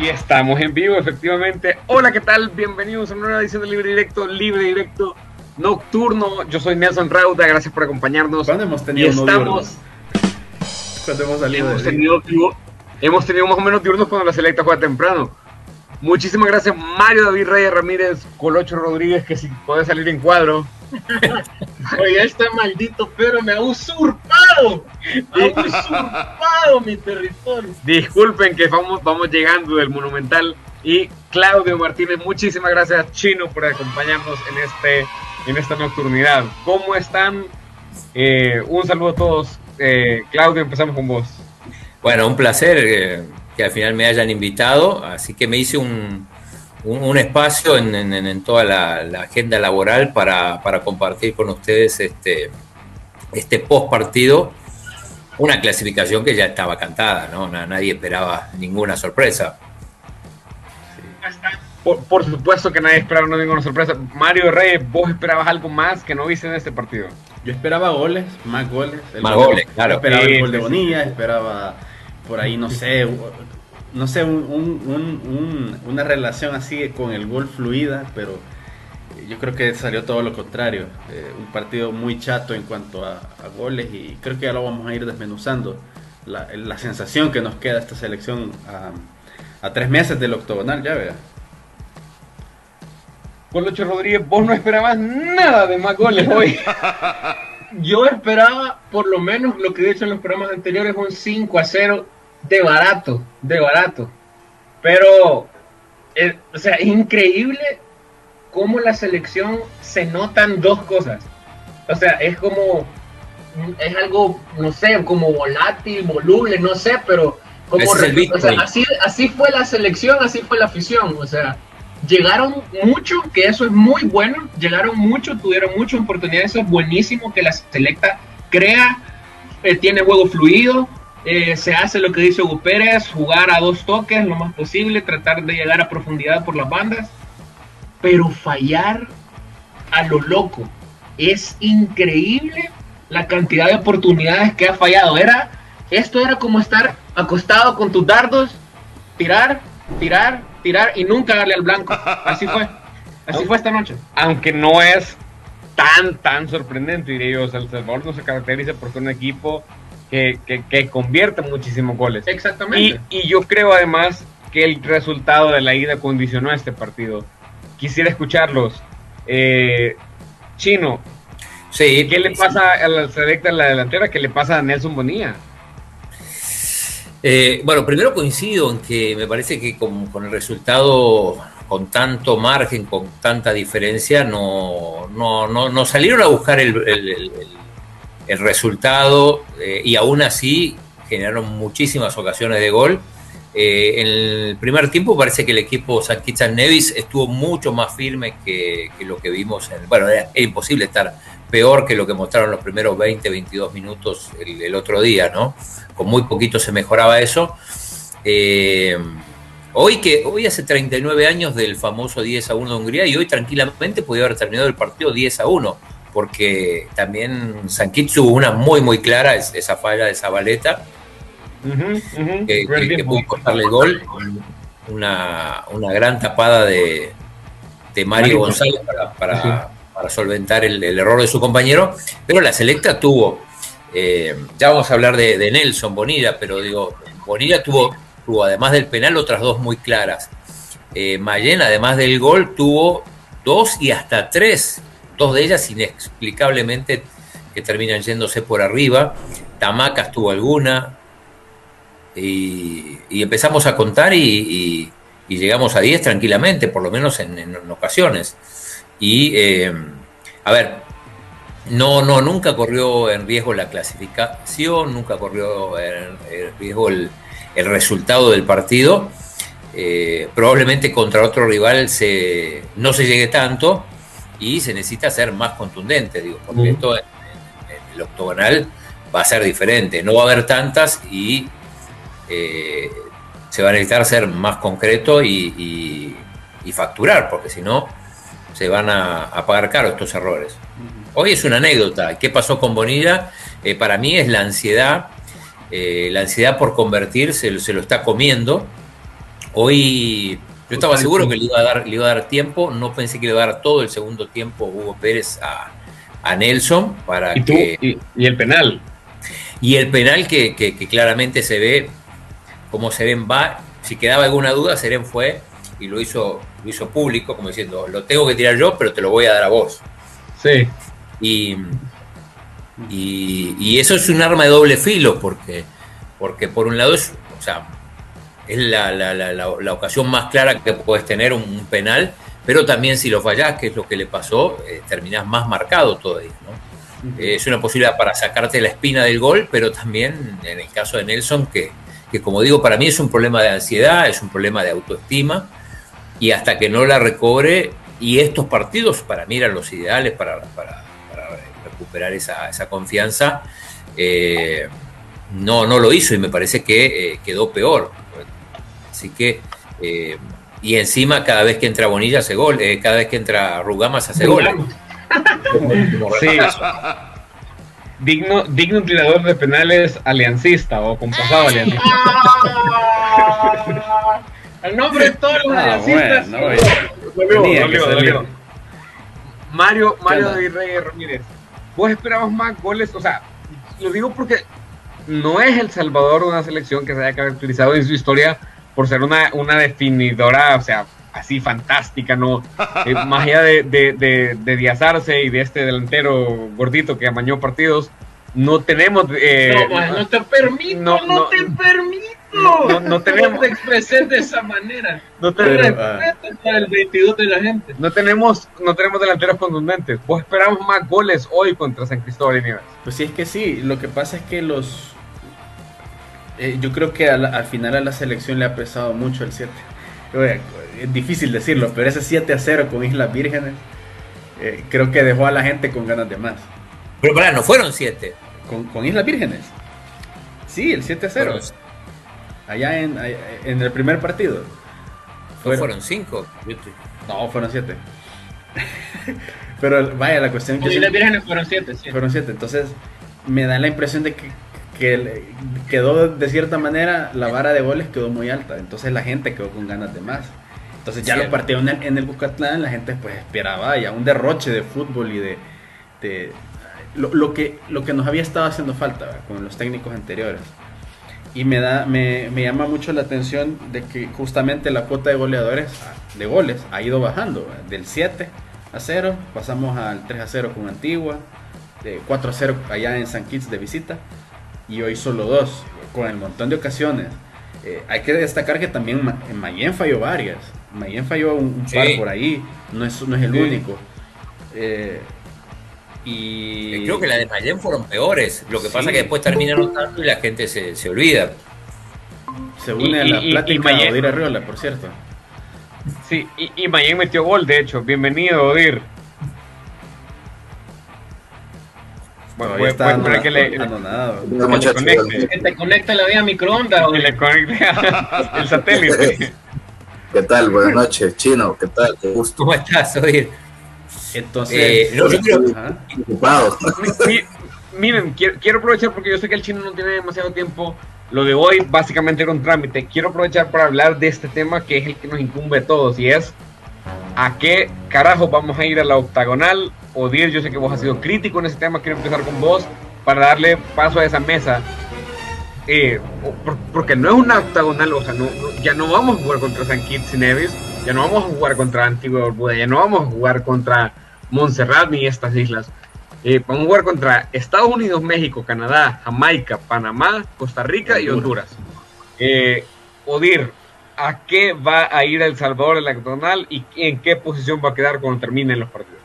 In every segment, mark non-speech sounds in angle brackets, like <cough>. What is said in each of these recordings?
Y estamos en vivo, efectivamente. Hola, ¿qué tal? Bienvenidos a una nueva edición de Libre Directo, Libre Directo Nocturno. Yo soy Nelson Rauda, gracias por acompañarnos. ¿Cuándo hemos tenido y estamos, ¿Cuándo hemos salido hemos tenido, hemos tenido más o menos diurnos cuando la selecta juega temprano. Muchísimas gracias Mario David Reyes Ramírez, Colocho Rodríguez, que si puede salir en cuadro. <laughs> Oye, este maldito pero me ha usurpado. Ha usurpado mi territorio. Disculpen que vamos, vamos llegando del Monumental. Y Claudio Martínez, muchísimas gracias Chino por acompañarnos en, este, en esta nocturnidad. ¿Cómo están? Eh, un saludo a todos. Eh, Claudio, empezamos con vos. Bueno, un placer eh, que al final me hayan invitado, así que me hice un, un, espacio en, toda la, agenda laboral para, compartir con ustedes este, este post partido, una clasificación que ya estaba cantada, ¿no? Nadie esperaba ninguna sorpresa. Por, supuesto que nadie esperaba ninguna sorpresa. Mario Reyes, ¿vos esperabas algo más que no viste en este partido? Yo esperaba goles, más goles. más goles, claro. Esperaba el gol de Bonilla, esperaba por ahí, no sé, no sé, una relación así con el gol fluida, pero yo creo que salió todo lo contrario. Eh, un partido muy chato en cuanto a, goles y creo que ya lo vamos a ir desmenuzando. La, sensación que nos queda esta selección a, tres meses del octogonal, ya vea. Colocho Rodríguez, vos no esperabas nada de más goles hoy. <laughs> Yo esperaba por lo menos lo que he dicho en los programas anteriores, un 5 a 0 de barato, de barato. Pero, eh, o sea, es increíble cómo la selección se notan dos cosas. O sea, es como, es algo, no sé, como volátil, voluble, no sé, pero como, así, así fue la selección, así fue la afición. O sea, llegaron mucho, que eso es muy bueno, llegaron mucho, tuvieron muchas oportunidades, eso es buenísimo que la selecta crea, eh, tiene juego fluido, eh, se hace lo que dice Hugo Pérez, jugar a dos toques lo más posible, tratar de llegar a profundidad por las bandas, pero fallar a lo loco. Es increíble la cantidad de oportunidades que ha fallado. Era, esto era como estar acostado con tus dardos, tirar, tirar, tirar y nunca darle al blanco. Así fue. Así fue esta noche. Aunque no es tan, tan sorprendente, diría yo. El Salvador no se caracteriza por ser un equipo que, que, convierte muchísimos goles. Exactamente. Y, yo creo además que el resultado de la ida condicionó a este partido. Quisiera escucharlos. Eh, Chino, sí, ¿qué le pasa a la selecta en la delantera? ¿Qué le pasa a Nelson Bonilla? Eh, bueno, primero coincido en que me parece que con, el resultado, con tanto margen, con tanta diferencia, no, no, no, salieron a buscar el el resultado eh, y aún así generaron muchísimas ocasiones de gol. Eh, en el primer tiempo parece que el equipo San Nevis estuvo mucho más firme que, lo que vimos. En, bueno, era, imposible estar peor que lo que mostraron los primeros 20, 22 minutos el, otro día, ¿no? Con muy poquito se mejoraba eso. Eh, hoy, que, hoy hace 39 años del famoso 10 a 1 de Hungría y hoy tranquilamente podía haber terminado el partido 10 a 1 porque también Sankit tuvo una muy, muy clara, esa falla de Zabaleta, que, pudo costarle el gol, una, una gran tapada de, de Mario González para, solventar el, error de su compañero, pero la selecta tuvo, eh, ya vamos a hablar de, Nelson Bonilla, pero digo, Bonilla tuvo, tuvo además del penal otras dos muy claras. Eh, Mayen, además del gol, tuvo dos y hasta tres dos de ellas inexplicablemente que terminan yéndose por arriba. Tamacas tuvo alguna. Y, empezamos a contar y, llegamos a 10 tranquilamente, por lo menos en, ocasiones. Y, eh, a ver, no, no, nunca corrió en riesgo la clasificación, nunca corrió en, riesgo el, resultado del partido. Eh, probablemente contra otro rival se, no se llegue tanto, y se necesita ser más contundente, digo, porque esto en, el octogonal va a ser diferente, no va a haber tantas y eh, se va a necesitar ser más concreto y, facturar, porque si no se van a, pagar caro estos errores. Hoy es una anécdota, ¿qué pasó con Bonilla? Eh, para mí es la ansiedad, eh, la ansiedad por convertirse, se lo está comiendo. Hoy yo estaba seguro que le iba, a dar, le iba a dar tiempo, no pensé que le iba a dar todo el segundo tiempo Hugo Pérez a, Nelson para ¿Y que... y, el penal. Y el penal que, claramente se ve, como Seren va, si quedaba alguna duda, Seren fue y lo hizo, lo hizo público, como diciendo, lo tengo que tirar yo, pero te lo voy a dar a vos. Sí. Y, y, eso es un arma de doble filo, porque, porque por un lado es, o sea, es la, la, la, la ocasión más clara que puedes tener un, penal, pero también si lo fallás, que es lo que le pasó, eh, terminás más marcado todavía. ¿no? es una posibilidad para sacarte la espina del gol, pero también en el caso de Nelson, que, que como digo, para mí es un problema de ansiedad, es un problema de autoestima, y hasta que no la recobre, y estos partidos para mí eran los ideales para, para, recuperar esa, esa confianza, eh, no, no lo hizo y me parece que eh, quedó peor. Así que, eh, y encima cada vez que entra Bonilla hace gol, cada vez que entra Rugamas hace gol. sí. digno, digno tirador de penales aliancista o con pasado aliancista. El nombre de todos los ah, aliancistas. Mario, Mario David Reyes Ramírez, vos esperabas más goles, o sea, lo digo porque no es El Salvador una selección que se haya caracterizado en su historia por ser una, una definidora, o sea, así fantástica, ¿no? <laughs> Eh, más allá de, de, de, Díaz Arce y de este delantero gordito que amañó partidos, no tenemos... Eh, no, no te permito, no, no, te permito. No, no, tenemos... te expresé de esa manera. No tenemos... para el 22 de la gente. No tenemos, no tenemos delanteros contundentes. Pues esperamos más goles hoy contra San Cristóbal y Nieves. Pues sí, es que sí. Lo que pasa es que los... Eh, yo creo que al, final a la selección le ha pesado mucho el 7. Es difícil decirlo, pero ese 7 a 0 con Islas Vírgenes eh, creo que dejó a la gente con ganas de más. Pero para, no fueron 7. Con, Islas Vírgenes. Sí, el 7 a 0. allá en, en, el primer partido. Fueron 5. No, fueron 7. <laughs> Pero vaya, la cuestión que... Islas Vírgenes fueron 7. Fueron 7. Entonces, me da la impresión de que que quedó de cierta manera, la vara de goles quedó muy alta, entonces la gente quedó con ganas de más. Entonces ya los partidos en el, en el Bucatlán, la gente pues esperaba ya un derroche de fútbol y de... de lo, lo, que, lo que nos había estado haciendo falta con los técnicos anteriores. Y me, da, me, me, llama mucho la atención de que justamente la cuota de goleadores, de goles, ha ido bajando. Del 7 a 0, pasamos al 3 a 0 con Antigua, de 4 a 0 allá en San Kitts de visita y hoy solo dos, con el montón de ocasiones. Eh, hay que destacar que también Mayen falló varias. Mayen falló un, par por ahí, no es, no es el único. Eh, y creo que las de Mayen fueron peores. Lo que pasa es que después terminaron tanto y la gente se, se olvida. Se une a la plática de Odir Arriola, por cierto. Sí, y, y Mayen metió gol, de hecho. Bienvenido, Odir. Bueno, voy, está voy que le, nada. conecte. Que te conecte la vía microondas. Que le conecte <laughs> el satélite. ¿Qué tal? Buenas noches, Chino. ¿Qué tal? Qué gusto. ¿Cómo estás, Oye? Entonces, eh, yo creo. Miren, quiero, quiero aprovechar porque yo sé que el chino no tiene demasiado tiempo. Lo de hoy básicamente era un trámite. Quiero aprovechar para hablar de este tema que es el que nos incumbe a todos y es ¿A qué carajo vamos a ir a la octagonal? Odir, yo sé que vos has sido crítico en ese tema, quiero empezar con vos para darle paso a esa mesa. Eh, porque no es una octagonal, o sea, ya no vamos a jugar contra San Kitts y Nevis, ya no vamos a jugar contra Antigua Barbuda, ya no vamos a jugar contra Montserrat ni estas islas. Eh, vamos a jugar contra Estados Unidos, México, Canadá, Jamaica, Panamá, Costa Rica y Honduras. Eh, Odir, a qué va a ir El Salvador en la y en qué posición va a quedar cuando terminen los partidos.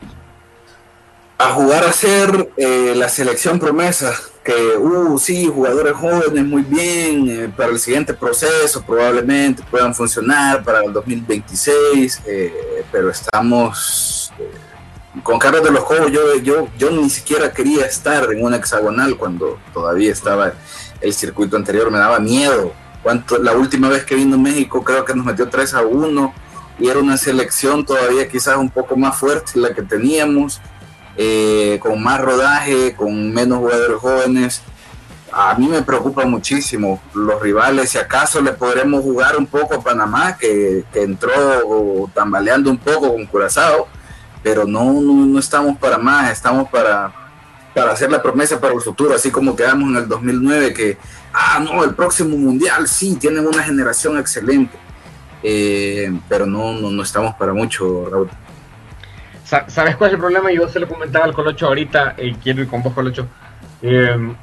A jugar a ser eh, la selección promesa, que, uh, sí, jugadores jóvenes muy bien, eh, para el siguiente proceso probablemente puedan funcionar para el 2026, eh, pero estamos con Carlos de los Juegos, yo, yo, yo ni siquiera quería estar en una hexagonal cuando todavía estaba el circuito anterior, me daba miedo la última vez que vino México creo que nos metió 3 a 1 y era una selección todavía quizás un poco más fuerte la que teníamos, eh, con más rodaje, con menos jugadores jóvenes. a mí me preocupa muchísimo los rivales. Si acaso le podremos jugar un poco a Panamá, que, entró tambaleando un poco con Curazao, pero no, no, estamos para más, estamos para, para hacer la promesa para el futuro, así como quedamos en el 2009, que, ah, no, el próximo mundial, sí, tienen una generación excelente, eh, pero no, no, no estamos para mucho, Raúl. ¿Sabes cuál es el problema? Yo se lo comentaba al Colocho ahorita, y quiero ir con vos, Colocho. Eh,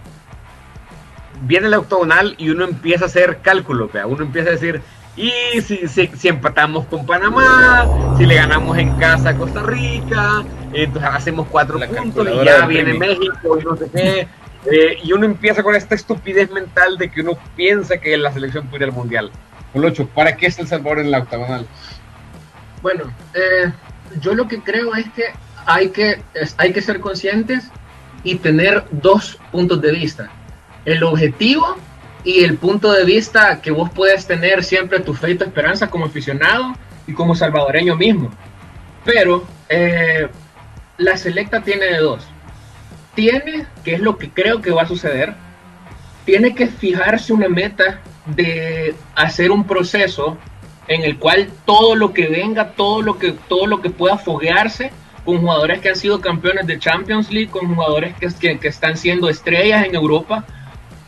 viene el octogonal y uno empieza a hacer cálculo, uno empieza a decir, y si, si, empatamos con Panamá, si le ganamos en casa a Costa Rica, entonces hacemos cuatro puntos y ya viene México y no sé qué. Eh, y uno empieza con esta estupidez mental de que uno piensa que la selección puede ir al mundial. Colocho, ¿para qué está El Salvador en la octagonal? Bueno, eh, yo lo que creo es que hay que, hay que ser conscientes y tener dos puntos de vista el objetivo y el punto de vista que vos puedes tener siempre tu fe y tu esperanza como aficionado y como salvadoreño mismo. Pero eh, la selecta tiene de dos. Tiene, que es lo que creo que va a suceder, tiene que fijarse una meta de hacer un proceso en el cual todo lo que venga, todo lo que, todo lo que pueda foguearse con jugadores que han sido campeones de Champions League, con jugadores que, que están siendo estrellas en Europa,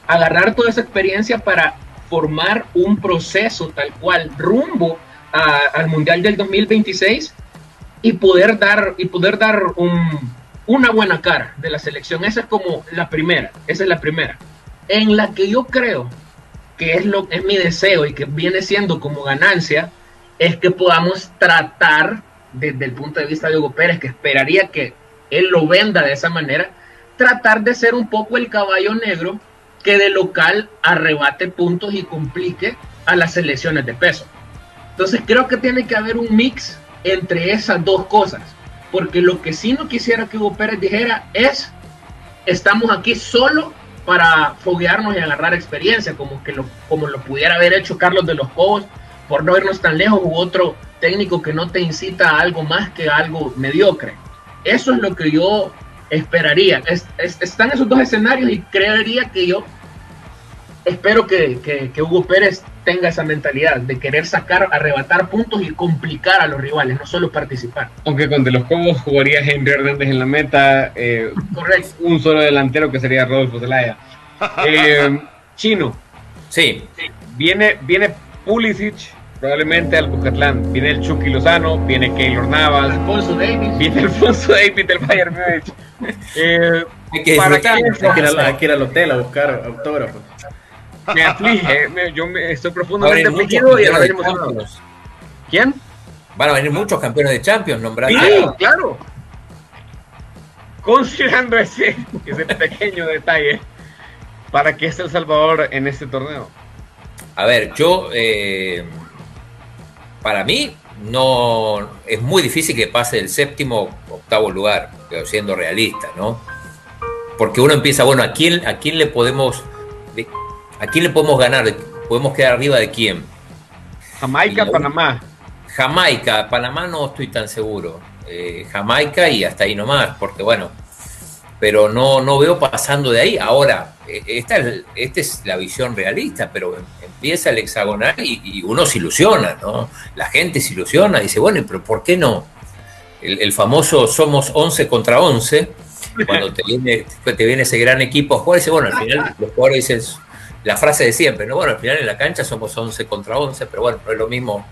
agarrar toda esa experiencia para formar un proceso tal cual rumbo al Mundial del 2026 y poder dar, y poder dar una buena cara de la selección. Esa es como la primera, esa es la primera. En la que yo creo que es, lo, es mi deseo y que viene siendo como ganancia, es que podamos tratar desde el punto de vista de Hugo Pérez, que esperaría que él lo venda de esa manera, tratar de ser un poco el caballo negro que de local arrebate puntos y complique a las selecciones de peso. Entonces creo que tiene que haber un mix entre esas dos cosas, porque lo que sí no quisiera que Hugo Pérez dijera es, estamos aquí solo para foguearnos y agarrar experiencia, como, que lo, como lo pudiera haber hecho Carlos de los Cobos, por no irnos tan lejos, u otro técnico que no te incita a algo más que algo mediocre. Eso es lo que yo esperaría. están esos dos escenarios y creería que yo espero que, Hugo Pérez tenga esa mentalidad de querer sacar, arrebatar puntos y complicar a los rivales, no solo participar. Aunque con De los Cobos jugaría Henry Hernández en la meta, eh, Correcto. un solo delantero que sería Rodolfo Zelaya. <laughs> Eh, Chino. Sí. Viene, viene Pulisic probablemente al Bucatlán. Viene el Chucky Lozano, viene Keylor Navas. Alfonso Davis. Viene Alfonso Davis del Bayern Múnich. Eh, hay que disfrutar. Hay que ir al hotel a buscar autógrafos me aflige, yo me, estoy profundamente afligido y ahora ¿Quién? Van a venir muchos campeones de Champions nombrados. Sí, claro. Considerando ese, ese pequeño detalle, ¿para qué está El Salvador en este torneo? A ver, yo, eh, para mí, no es muy difícil que pase el séptimo octavo lugar, siendo realista, ¿no? Porque uno empieza, bueno, ¿a quién, a quién le podemos ¿A quién le podemos ganar? ¿Podemos quedar arriba de quién? Jamaica, Panamá. Jamaica, Panamá no estoy tan seguro. Eh, Jamaica y hasta ahí nomás, porque bueno, pero no, no veo pasando de ahí. Ahora, eh, esta es, esta es la visión realista, pero empieza el hexagonal y, uno se ilusiona, ¿no? La gente se ilusiona, dice, bueno, pero ¿por qué no? El, famoso somos 11 contra 11, cuando te viene, te viene ese gran equipo a jugar, dice, bueno, al final los jugadores dicen, la frase de siempre, ¿no? Bueno, al final en la cancha somos 11 contra 11, pero bueno, no es lo mismo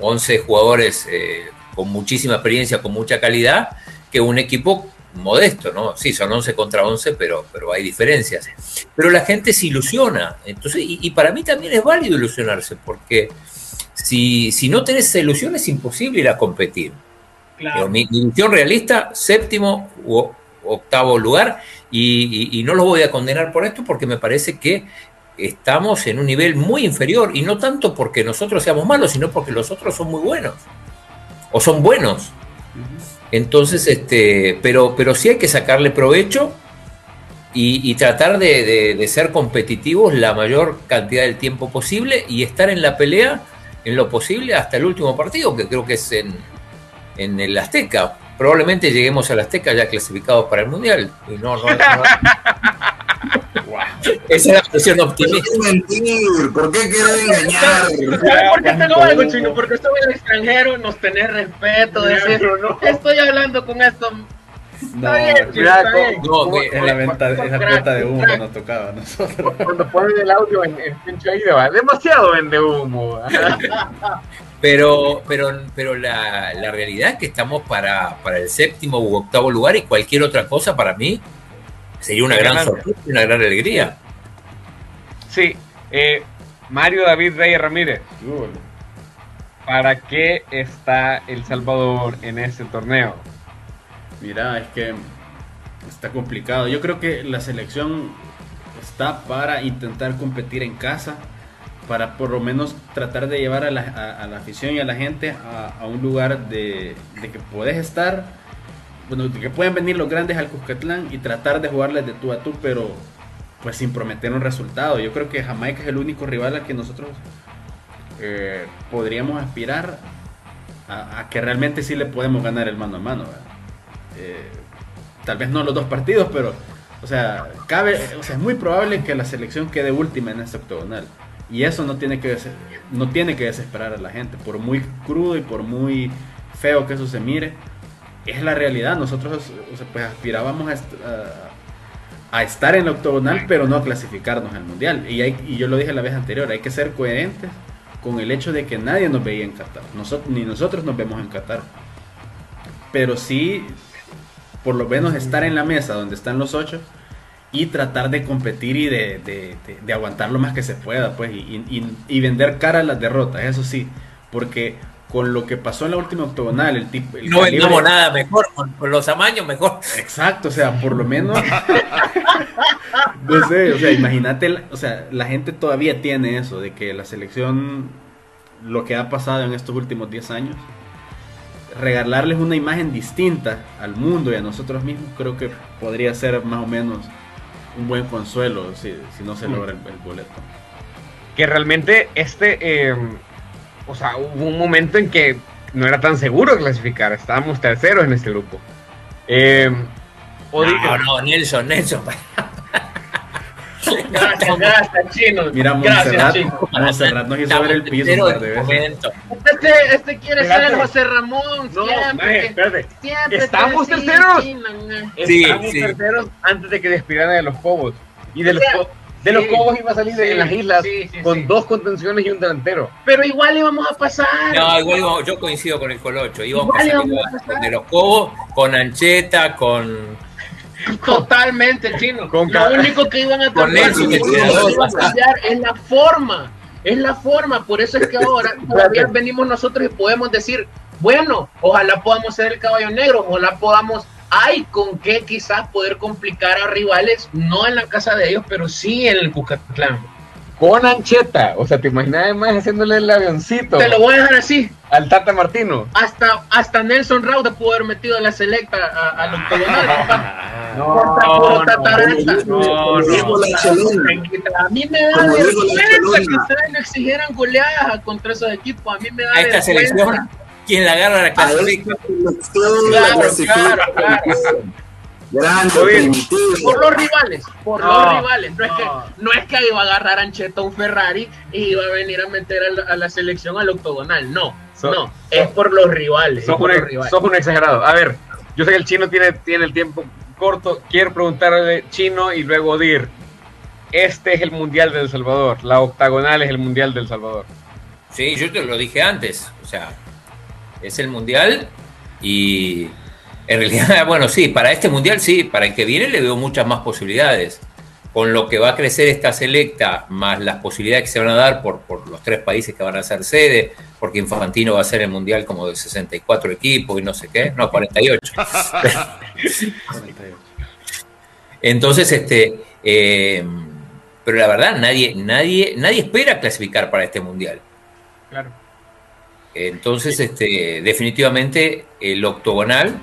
11 jugadores eh, con muchísima experiencia, con mucha calidad, que un equipo modesto, ¿no? Sí, son 11 contra 11, pero, pero hay diferencias. Pero la gente se ilusiona, entonces, y, para mí también es válido ilusionarse, porque si, si no tenés esa ilusión es imposible ir a competir. Claro. mi, mi, ilusión realista, séptimo u octavo lugar, y, no los voy a condenar por esto porque me parece que estamos en un nivel muy inferior y no tanto porque nosotros seamos malos, sino porque los otros son muy buenos o son buenos. Entonces, este, pero, pero sí hay que sacarle provecho y, tratar de, ser competitivos la mayor cantidad del tiempo posible y estar en la pelea en lo posible hasta el último partido, que creo que es en, en el Azteca probablemente lleguemos a la Azteca ya clasificados para el Mundial. Y no, no, <laughs> Esa es la versión optimista. ¿Por qué mentir? ¿Por qué querer engañar? ¿Sabes por qué tengo algo, chino? Porque estoy en el extranjero, nos tenés respeto, decir, estoy hablando con esto. No, bien. No, me- es la venta, cuota de humo nos tocaba a nosotros. Cuando ponen el audio en, en pinche ahí, va, demasiado vende humo. <laughs> Pero, pero, pero la, la realidad es que estamos para, para el séptimo u octavo lugar y cualquier otra cosa para mí sería una gran sorpresa y una gran alegría. Sí, eh, Mario David Reyes Ramírez, ¿para qué está El Salvador en este torneo? Mira, es que está complicado. Yo creo que la selección está para intentar competir en casa, para por lo menos tratar de llevar a la, a- la afición y a la gente a, un lugar de, de que puedes estar, bueno, de que pueden venir los grandes al Cuscatlán y tratar de jugarles de tú a tú, pero pues sin prometer un resultado. Yo creo que Jamaica es el único rival al que nosotros eh, podríamos aspirar a, que realmente sí le podemos ganar el mano a mano. Eh, tal vez no los dos partidos, pero, o sea, cabe, o sea, es muy probable que la selección quede última en este octogonal. Y eso no tiene que no tiene que desesperar a la gente, por muy crudo y por muy feo que eso se mire, es la realidad. Nosotros, o sea, pues aspirábamos a, est- a- a estar en el octogonal, pero no a clasificarnos al mundial. Y, hay- y yo lo dije la vez anterior, hay que ser coherentes con el hecho de que nadie nos veía en Qatar, Nosot- ni nosotros nos vemos en Qatar. Pero sí, por lo menos estar en la mesa donde están los ocho y tratar de competir y de, de- de- de aguantar lo más que se pueda, pues, y, y- y vender cara a las derrotas, eso sí, porque con lo que pasó en la última octogonal, el tipo... el No calibre- vendamos nada mejor, con, los amaños mejor. Exacto, o sea, por lo menos. <laughs> no sé, o sea, imagínate, o sea, la gente todavía tiene eso, de que la selección, lo que ha pasado en estos últimos 10 años, regalarles una imagen distinta al mundo y a nosotros mismos, creo que podría ser más o menos un buen consuelo si, si no se logra el, el boleto. Que realmente este, eh, o sea, hubo un momento en que no era tan seguro clasificar, estábamos terceros en este grupo. Eh, No, no, Nelson, Nelson. <laughs> Gracias, gracias, chino. Mira, gracias, Montserrat, chino. Montserrat nos hizo Estamos ver el piso un par de veces. Este, este quiere ser Espérate. José Ramón, no, siempre. espérate. siempre Estamos te terceros. Sí, Estábamos sí. terceros antes de que despidieran de los Cobos. Y de los, O sea, co- de los sí, Cobos iba a salir de- sí, en las islas sí, sí, con sí. dos contenciones y un delantero. Pero igual íbamos a pasar. No, igual íbamos- yo coincido con el Colocho. Íbamos Igual a salir íbamos a pasar. con de los Cobos, con Ancheta, con. Totalmente, chino. Con Lo único que iban a cambiar, que iban a es la forma. Es la forma. Por eso es que ahora <laughs> todavía venimos nosotros y podemos decir, bueno, ojalá podamos ser el caballo negro, ojalá podamos, hay con qué quizás poder complicar a rivales, no en la casa de ellos, pero sí en el Cucatlán. Con Ancheta. O sea, te imaginas además haciéndole el avioncito Te lo voy a dejar así. al Tata Martino. Hasta, hasta Nelson Rauda pudo haber metido la selecta a- al octogonal. papá. No, no, no. A mí me da vergüenza que ustedes no exigieran goleadas contra esos equipos. A mí me da A esta vergüenza. selección, quien la agarra la A esta clasifica. Claro, claro, claro. Grande. Por los rivales, por No, los rivales. No es, que, no. no es que iba a agarrar Ancheta un Ferrari y iba a venir a meter a la, a la selección al octogonal. No, So- no. Es por los rivales. es Sos por un, rivales. sos un exagerado. A ver, yo sé que el chino tiene, tiene el tiempo corto. Quiero preguntarle chino y luego dir. Este es el Mundial del Salvador. La octagonal es el Mundial del Salvador. Sí, yo te lo dije antes. O sea, es el mundial y en realidad, <laughs> bueno, sí, para este mundial sí, para el que viene le veo muchas más posibilidades. Con lo que va a crecer esta selecta, más las posibilidades que se van a dar por, por los tres países que van a ser sede, porque Infantino va a ser el mundial como de 64 equipos y no sé qué, no, 48. <laughs> Entonces, este, eh, pero la verdad, nadie, nadie, nadie espera clasificar para este mundial. Claro. Entonces, este, definitivamente el octogonal,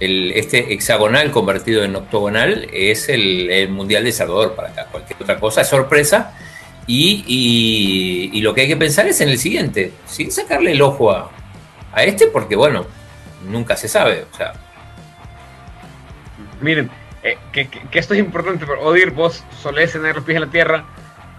el, este hexagonal convertido en octogonal es el, el Mundial de Salvador para acá. Cualquier otra cosa es sorpresa. Y, y- y lo que hay que pensar es en el siguiente, sin sacarle el ojo a, a este, porque bueno, nunca se sabe. O sea, Miren, eh, que, que, esto es importante, pero Odir, vos solés tener los pies en la tierra.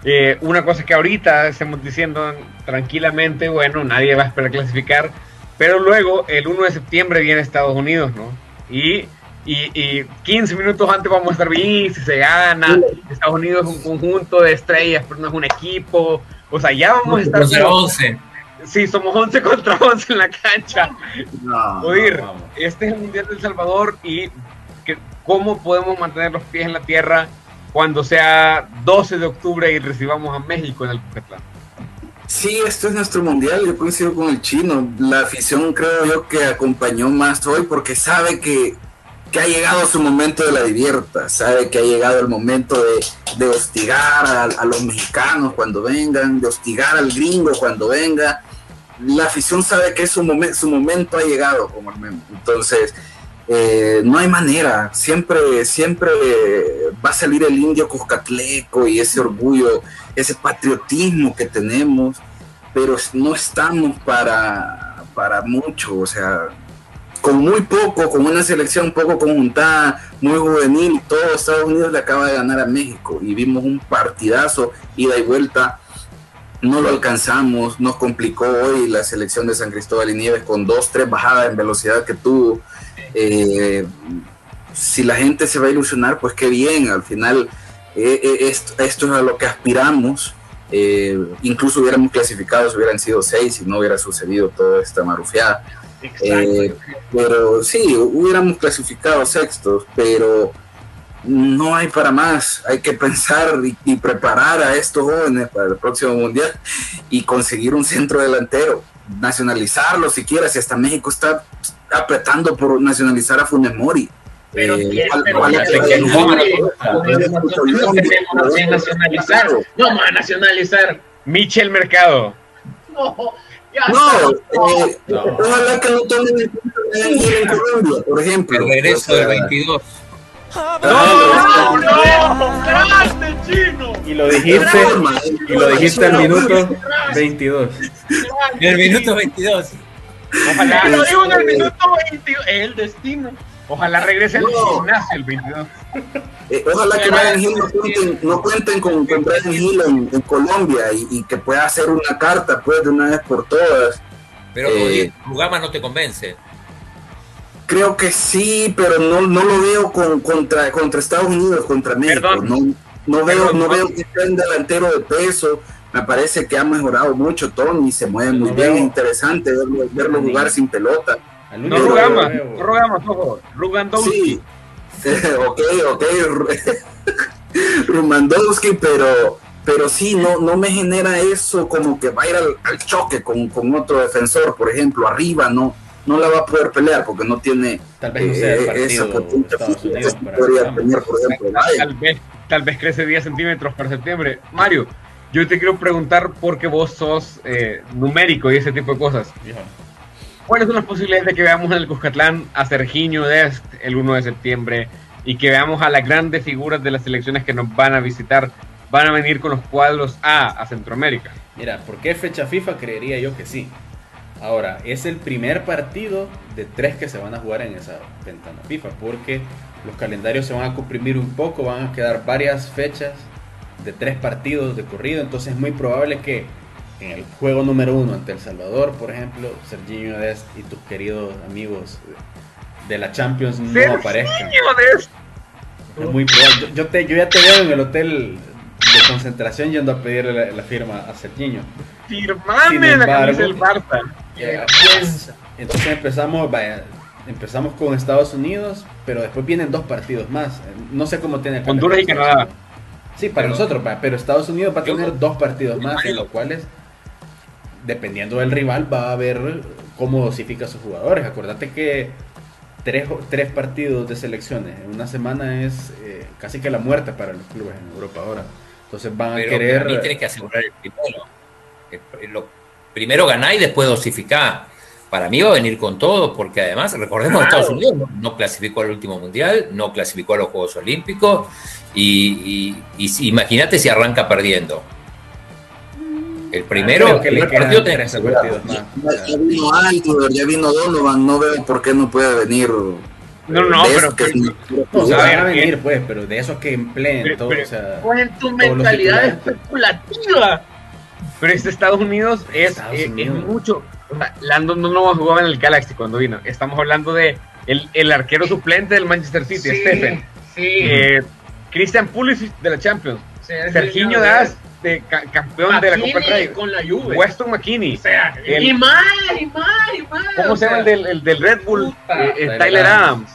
Eh, una cosa que ahorita estamos diciendo tranquilamente, bueno, nadie va a esperar clasificar, pero luego el 1 de septiembre viene Estados Unidos, ¿no? Y, y, y 15 minutos antes vamos a estar bien, si se gana, Estados Unidos es un conjunto de estrellas, pero no es un equipo, o sea, ya vamos a estar... 11. Sí, somos 11 contra 11 en la cancha. Oír, este es el Mundial de El Salvador y que, cómo podemos mantener los pies en la tierra cuando sea 12 de octubre y recibamos a México en el Cucatlán. Sí, esto es nuestro mundial, yo coincido con el chino. La afición creo yo que acompañó más hoy porque sabe que, que ha llegado su momento de la divierta, sabe que ha llegado el momento de, de hostigar a, los mexicanos cuando vengan, de hostigar al gringo cuando venga. La afición sabe que su, momen, su momento ha llegado, como el meme. Entonces, eh, no hay manera, siempre, siempre va a salir el indio cuscatleco y ese orgullo, ese patriotismo que tenemos, pero no estamos para, para mucho, o sea, con muy poco, con una selección poco conjuntada, muy juvenil, todo Estados Unidos le acaba de ganar a México y vimos un partidazo, ida y vuelta, no lo alcanzamos, nos complicó hoy la selección de San Cristóbal y Nieves con dos, tres bajadas en velocidad que tuvo. Eh, si la gente se va a ilusionar, pues qué bien, al final eh, eh, esto, esto, es a lo que aspiramos. Eh, incluso hubiéramos clasificado, si hubieran sido seis y no hubiera sucedido toda esta marufiada. pero sí, hubiéramos clasificado sextos, pero no hay para más. Hay que pensar y, y, preparar a estos jóvenes para el próximo mundial y conseguir un centro delantero, nacionalizarlo siquiera, si hasta México está apretando por nacionalizar a Funes Mori. Pero, eh, pero vale, que no, nacionalizar. No vamos a nacionalizar. Michel Mercado. No, no, eh, no, ojalá que no tomen en Colombia, por ejemplo. El regreso del 22. No, no, no, grande chino. Y lo dijiste, y lo dijiste al minuto 22. En el minuto 22. Ojalá. Lo digo en el minuto 22. Es el destino. Ojalá regrese no. al gimnasio el 22. Eh, ojalá que Brian Hill no cuenten, no cuenten con, con Brian Hill en, en Colombia y, y, que pueda hacer una carta pues de una vez por todas. Pero eh, Rugama no te convence. Creo que sí, pero no, no lo veo con, contra, contra Estados Unidos, contra México. Perdón. No, no veo, Perdón, no. veo que sea un delantero de peso. Me parece que ha mejorado mucho Tony, se mueve muy bien, es interesante verlo, verlo jugar sin pelota. No Rugama, no Rugama, ojo. Rugandowski. Sí, <laughs> ok, ok, <laughs> Rumandowski, pero, pero sí, no, no me genera eso como que va a ir al, al choque con, con otro defensor, por ejemplo, arriba, no, no la va a poder pelear porque no tiene Tal vez no sea el eh, esa potencia que podría tener, por ejemplo, Tal, Bayern. tal vez, tal vez crece 10 centímetros para septiembre. Mario, yo te quiero preguntar porque vos sos eh, numérico y ese tipo de cosas. Viejo, ¿Cuáles son las posibilidades de que veamos en el Cuscatlán a Sergiño Dest el 1 de septiembre y que veamos a las grandes figuras de las selecciones que nos van a visitar? Van a venir con los cuadros A a Centroamérica. Mira, ¿por qué fecha FIFA? Creería yo que sí. Ahora, es el primer partido de tres que se van a jugar en esa ventana FIFA, porque los calendarios se van a comprimir un poco, van a quedar varias fechas de tres partidos de corrido, entonces es muy probable que en el juego número uno ante El Salvador, por ejemplo, Serginho Dest y tus queridos amigos de la Champions no aparezcan. Dest. Es muy probable. Yo, yo te, yo ya te veo en el hotel de concentración yendo a pedirle la, la firma a Serginho. Sin Firmame la embargo, camisa del Barça. Entonces empezamos, vaya, empezamos con Estados Unidos, pero después vienen dos partidos más. No sé cómo tiene el Honduras y. Canadá. Sí, para Pero- nosotros, pero Estados Unidos va a Yo- tener dos partidos más, en los cuales, dependiendo del rival, va a ver cómo dosifica a sus jugadores. Acuérdate que tres, tres partidos de selecciones en una semana es eh, casi que la muerte para los clubes en Europa ahora. Entonces van a Pero querer... mí tienes que asegurar el primero. El- lo- primero ganar y después dosificar. Para mí va a venir con todo, porque además, recordemos, Claro. Estados Unidos no, no clasificó al último mundial, no clasificó a los Juegos Olímpicos, y, y- y si- imagínate si arranca perdiendo. El primero, Creo que el le primer partido tenés que. Ya, ya vino Aldo, ya vino Donovan, no veo por qué no puede venir No, no, pero- que es muy- No, o sea, a van a ver, venir, eh, pues, pero de esos que empleen pero- todo, pero- o sea, Pues en tu mentalidad titulares. especulativa. Pero este Estados Unidos es, Estados es- es Unidos. mucho. O sea, Landon no jugaba en el Galaxy cuando vino. Estamos hablando de el, el arquero suplente del Manchester City, Stephen. sí. Eh, Christian Pulisic de la Champions. Sí, Serginho Das, de ca- campeón de la Copa con la Juve. Weston McKinney. O sea, El- y más, y más, y más. ¿Cómo o se llama el del, el del Red Bull? puta. Eh, eh, Tyler Tyler Adams.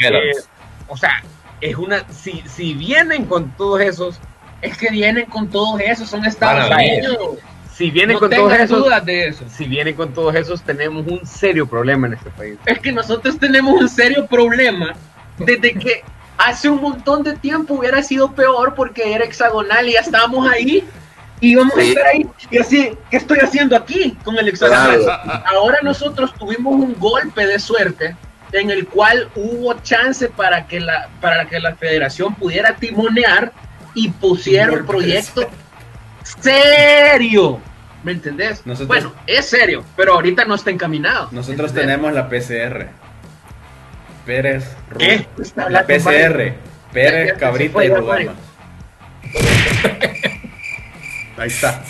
Adams. Eh, o sea, es una. Si, si vienen con todos esos, Es que vienen con todos esos, son Estados. Unidos. Si vienen no con todos esos, dudas de eso. si vienen con todos esos, tenemos un serio problema en este país. Es que nosotros tenemos un serio problema desde que hace un montón de tiempo hubiera sido peor porque era hexagonal y ya estábamos ahí y vamos a Sí. estar ahí. Y así, ¿qué estoy haciendo aquí con el hexagonal? Claro. Ahora nosotros tuvimos un golpe de suerte en el cual hubo chance para que la, para que la federación pudiera timonear y pusiera un Golpe de proyecto serio. ¿Me entendés? Nosotros- Bueno, es serio, pero ahorita no está encaminado. nosotros ¿entendés? tenemos la PCR. Pérez, ¿Qué? Está La PCR. Pérez, Cabrita y Rugama. <laughs> Ahí está.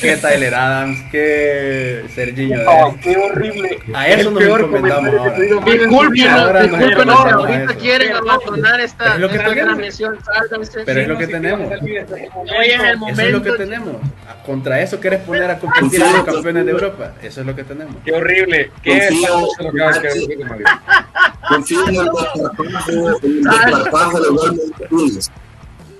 Qué Tyler Adams, qué Serginho Oh, qué horrible. A eso nos encomendamos que ahora. Ahora enfrentamos a ahorita quieren abandonar esta, Pero es lo que esta tenemos. transmisión. Pero es lo que tenemos. Hoy es el Eso es lo que tenemos. Contra eso quieres poner a competir a los campeones de Europa. Eso es lo que tenemos. Qué horrible. Qué Confío- que en el desparpajo, en el desparpajo de Walmer Martínez.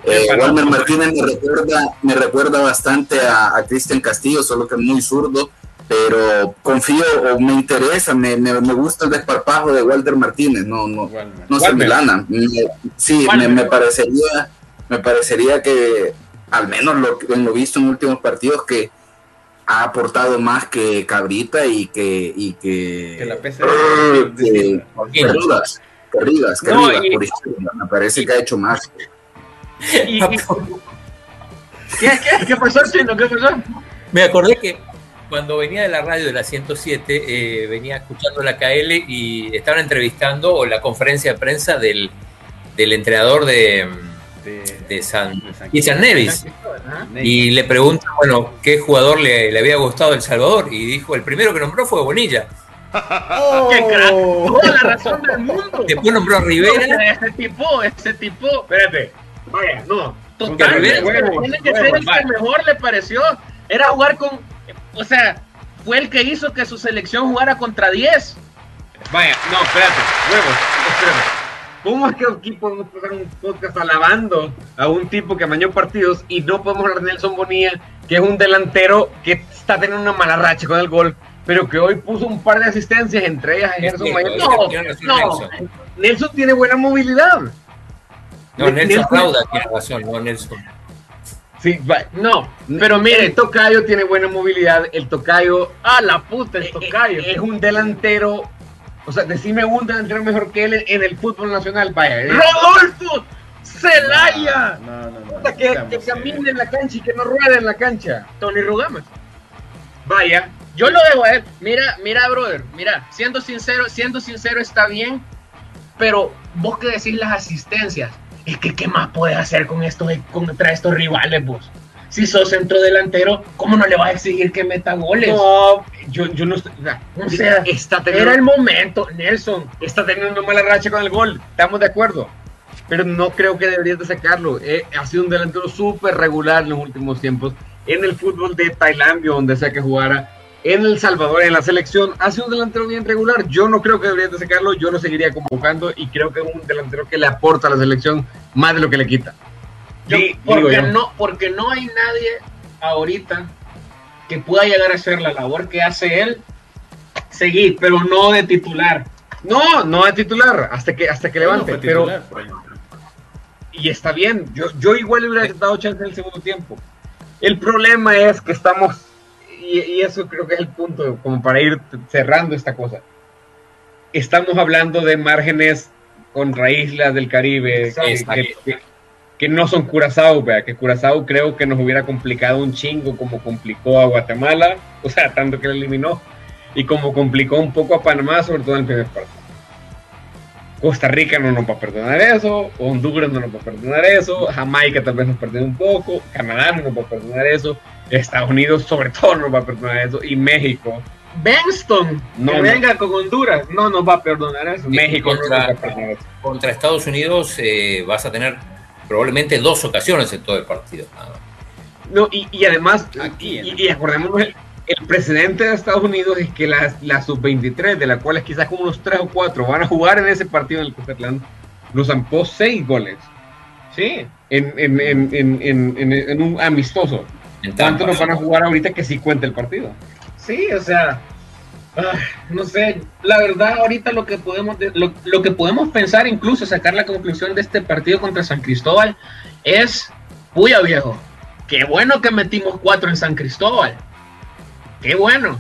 Eh, Walmer Martínez me recuerda, me recuerda bastante a, a Cristian Castillo, solo que es muy zurdo, pero confío o me interesa, me, me, me gusta el desparpajo de Walter Martínez, no, no, no se milana. Me- sí, me, me parecería, me parecería que al menos lo, en lo visto en últimos partidos que ha aportado más que Cabrita y que y que, Que la PCR. que- que Rivas, que Rivas, que No, Rivas, y- por me parece que ha hecho más. Y- <laughs> y- ¿Qué, qué, ¿Qué pasó, Chino? ¿Qué pasó? Me acordé que cuando venía de la radio de la 107, eh, venía escuchando la KL y estaban entrevistando o la conferencia de prensa del, del entrenador de, De, de San de San Nevis. Y le preguntan, bueno, ¿qué jugador le, le había gustado El Salvador? Y dijo, el primero que nombró fue Bonilla. <laughs> ¡Oh! ¡Qué crack! Toda la razón del mundo. Después nombró a Rivera. Este tipo, este tipo, Espérate. Vaya, no. totalmente. Huevos, Tiene que ser el vaya. que mejor le pareció. Era jugar con. O sea, fue el que hizo que su selección jugara contra 10. Vaya, no, espérate. Huevos. Espérate. ¿Cómo es que aquí podemos pasar un podcast alabando a un tipo que amañó partidos y no podemos hablar de Nelson Bonilla, que es un delantero que está teniendo una mala racha con el gol, pero que hoy puso un par de asistencias, entre ellas a Gerson Mayer? No, no. Nelson. Nelson tiene buena movilidad. No, Nelson Rauda tiene razón, no Nelson. Sí, va- No, pero mire, el Tocayo tiene buena movilidad. El Tocayo a la puta, el eh, tocayo. eh, es un delantero. O sea, decime un delantero mejor que él en, el fútbol nacional. Vaya, eh. ¡Rodolfo! ¡Celaya! No, no, no. Que, que eh, camine en la cancha y que no ruede en la cancha. Tony Rugamas. Vaya, Yo lo dejo a él. Mira, mira, brother. Mira, siendo sincero, siendo sincero está bien. Pero vos que decís las asistencias, es que ¿qué más puedes hacer con estos, contra estos rivales vos? Si sos centro delantero, ¿cómo no le vas a exigir que meta goles? no, yo, yo no estoy. o sea, O sea, está teniendo, Era el momento, Nelson. está teniendo una mala racha con el gol. Estamos de acuerdo. Pero no creo que deberías de sacarlo. Eh, ha sido un delantero súper regular en los últimos tiempos. En el fútbol de Tailandia, donde sea que jugara. En El Salvador, en la selección, ha sido un delantero bien regular. Yo no creo que deberías de sacarlo. Yo lo seguiría convocando y creo que es un delantero que le aporta a la selección más de lo que le quita. Sí, porque, yo. no, porque no hay nadie ahorita que pueda llegar a hacer la labor que hace él, seguir, pero no de titular. No, no de titular, hasta que, hasta que no levante. fue pero titular, y está bien. Yo, yo igual le hubiera dado chance en el segundo tiempo. El problema es que estamos, y, y eso creo que es el punto, como para ir cerrando esta cosa. Estamos hablando de márgenes contra islas del Caribe que, que- que- no son Curazao, vea, que Curazao creo que nos hubiera complicado un chingo como complicó a Guatemala, <laughs> o sea, tanto que le eliminó, y como complicó un poco a Panamá, sobre todo en el primer partido. Costa Rica no nos va a perdonar eso, Honduras no nos va a perdonar eso, Jamaica tal vez nos perdone un poco, Canadá no nos va a perdonar eso, Estados Unidos sobre todo no nos va a perdonar eso, y México. Benston, No, que no. venga con Honduras, no nos va a perdonar eso. México no contra- nos va a perdonar eso. Contra Estados Unidos eh, vas a tener probablemente dos ocasiones en todo el partido. No, y, y además, Aquí, y, ¿no? y acordémonos, el, el precedente de Estados Unidos es que la, la sub-23, de la cual quizás como unos 3 o 4 van a jugar en ese partido en el Cuscatlán, nos zampó 6 goles Sí, en, en, en, en, en, en- en un amistoso. En ¿Cuánto nos van a jugar ahorita que sí cuenta el partido? sí, o sea, ah, no sé, la verdad ahorita lo que podemos de- lo, lo que podemos pensar incluso sacar la conclusión de este partido contra San Cristóbal es, puya viejo, qué bueno que metimos cuatro en San Cristóbal, qué bueno,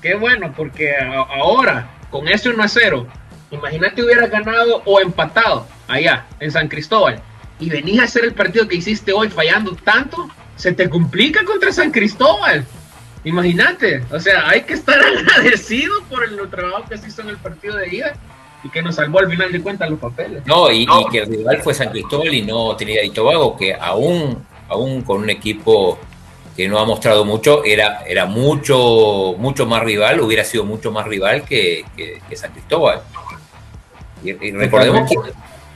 qué bueno, porque a- ahora con ese 1 a 0, imagínate hubieras ganado o empatado allá en San Cristóbal y venís a hacer el partido que hiciste hoy fallando tanto, se te complica contra San Cristóbal. Imagínate, o sea, hay que estar <laughs> agradecido por el trabajo que se hizo en el partido de ida y que nos salvó al final de cuentas los papeles. No, y, y que el rival fue San Cristóbal y no Trinidad y Tobago, que aún, aún con un equipo que no ha mostrado mucho, era, era mucho, mucho más rival, hubiera sido mucho más rival que, que- que San Cristóbal. Y, y recordemos que,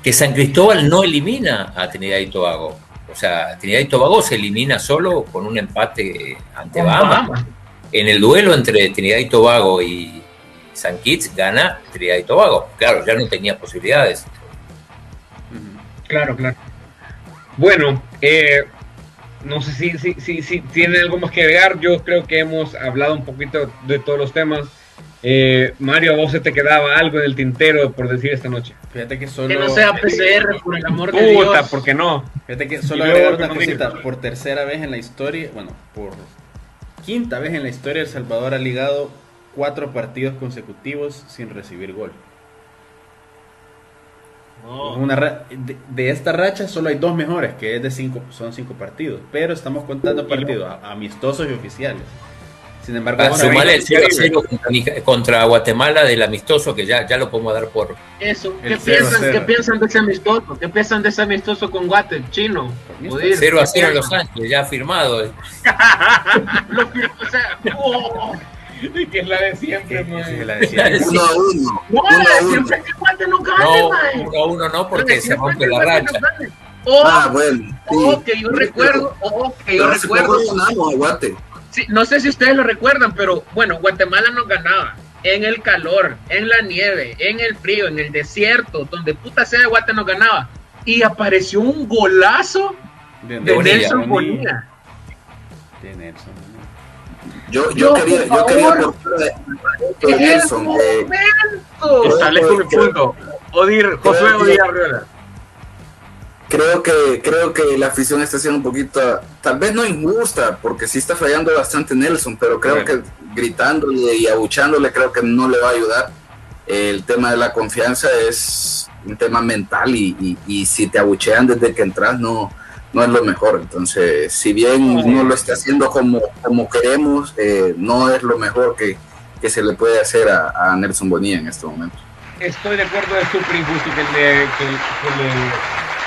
que San Cristóbal no elimina a Trinidad y Tobago. O sea, Trinidad y Tobago se elimina solo con un empate ante Bahamas. Bahamas. En el duelo entre Trinidad y Tobago y San Kitts gana Trinidad y Tobago. Claro, ya no tenía posibilidades. Claro, claro. Bueno, eh, no sé si, si, si, si tienen algo más que agregar. Yo creo que hemos hablado un poquito de todos los temas. Eh, Mario, a vos se te quedaba algo en el tintero por decir esta noche. Fíjate que solo. Que no sea PCR, por el amor de Puta, Dios. ¿por qué no? Fíjate que solo agregar una cosita, por tercera vez en la historia, bueno, por quinta vez en la historia, El Salvador ha ligado cuatro partidos consecutivos sin recibir gol. No. Una ra- de, de esta racha solo hay dos mejores, que es de cinco, son cinco partidos, pero estamos contando partidos amistosos y oficiales. Sin embargo, Para vamos a ver- sumarle el 0 a 0 contra, Guatemala del amistoso, que ya, ya lo podemos dar por. Eso, ¿qué piensan. ¿qué piensan de ese amistoso? ¿Qué piensan de ese amistoso con Guate, chino? mí está Odir, 0 a ¿qué 0 en piensan? Los Ángeles, ya firmado. <laughs> Lo o sea, oh, que es la de siempre, <laughs> sí, la. Uno a uno. no, Uno a uno. siempre que Guate no gane, No, mae. uno a uno no, porque se rompe que la no racha. gane. Oh, Ah, bueno. oh, sí. que yo recuerdo, oh, que yo Pero recuerdo. poco ganamos a Guate. Sí, no sé si ustedes lo recuerdan, pero bueno, Guatemala nos ganaba en el calor, en la nieve, en el frío, en el desierto, donde puta sea Guate nos ganaba. Y apareció un golazo De, de Nelson Bonilla. Bonilla. De Nelson. Yo, yo quería, yo quería de- ¡Es de el Nelson. mi punto. Odir, Josué Odir Arriola. Creo que creo que la afición está siendo un poquito tal vez no injusta porque sí está fallando bastante Nelson pero creo Correcto. que gritándole y abuchándole creo que no le va a ayudar. El tema de la confianza es un tema mental y, y- y si te abuchean desde que entras no no es lo mejor. Entonces si bien no lo está haciendo como como queremos eh, no es lo mejor que, que se le puede hacer a, a Nelson Bonilla en este momento. Estoy de acuerdo, es súper injusto que le, que, que le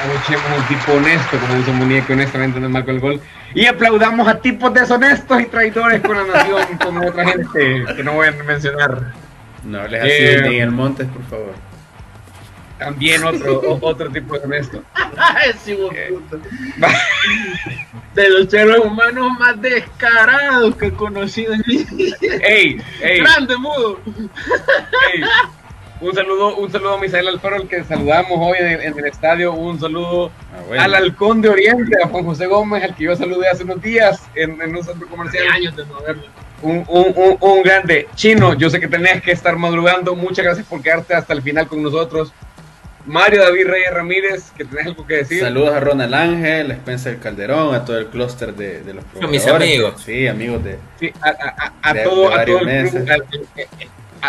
abuchemos a un tipo honesto, como dice Munía, que honestamente no marcó el gol. Y aplaudamos a tipos deshonestos y traidores con la nación, <laughs> como otra gente que no voy a mencionar. No así Eh, de Miguel Montes, por favor. También otro, otro tipo deshonesto. <laughs> Ay, sí, vos, Eh, puta. <laughs> De los seres humanos más descarados que he conocido en mi vida. ¡Ey! ¡Ey! Grande, mudo. ey. Un saludo, un saludo a Misael Alfaro, el que saludamos hoy en, en el estadio. Un saludo Ah, bueno. al Halcón de Oriente, a Juan José Gómez, al que yo saludé hace unos días en, en un centro comercial. años de no verlo. Un, un, un, un grande chino. Yo sé que tenías que estar madrugando. Muchas gracias por quedarte hasta el final con nosotros. Mario David Reyes Ramírez, que tenés algo que decir. Saludos a Ronald Ángel, a Spencer Calderón, a todo el clúster de, de los Son mis amigos. Sí, amigos de. Sí, a, a- a- a De- todo, de a todo el varios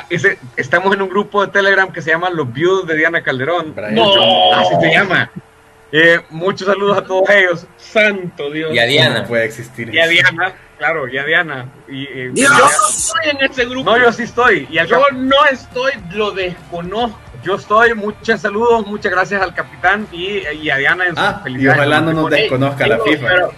grupo, meses. al- eh, eh, a ese- estamos en un grupo de Telegram que se llama Los Views de Diana Calderón. No. Johnson. Así se llama. Eh, muchos saludos a todos ellos. Santo Dios. Y a Diana. No puede existir. Y a. Diana, claro, y a Diana. Y, eh, Dios. Yo no estoy en ese grupo. No, yo sí estoy. Y Yo no estoy, lo desconozco. yo estoy, muchos saludos, muchas gracias al capitán y, y a Diana en Ah, su y ojalá no nos desconozca la FIFA. pero-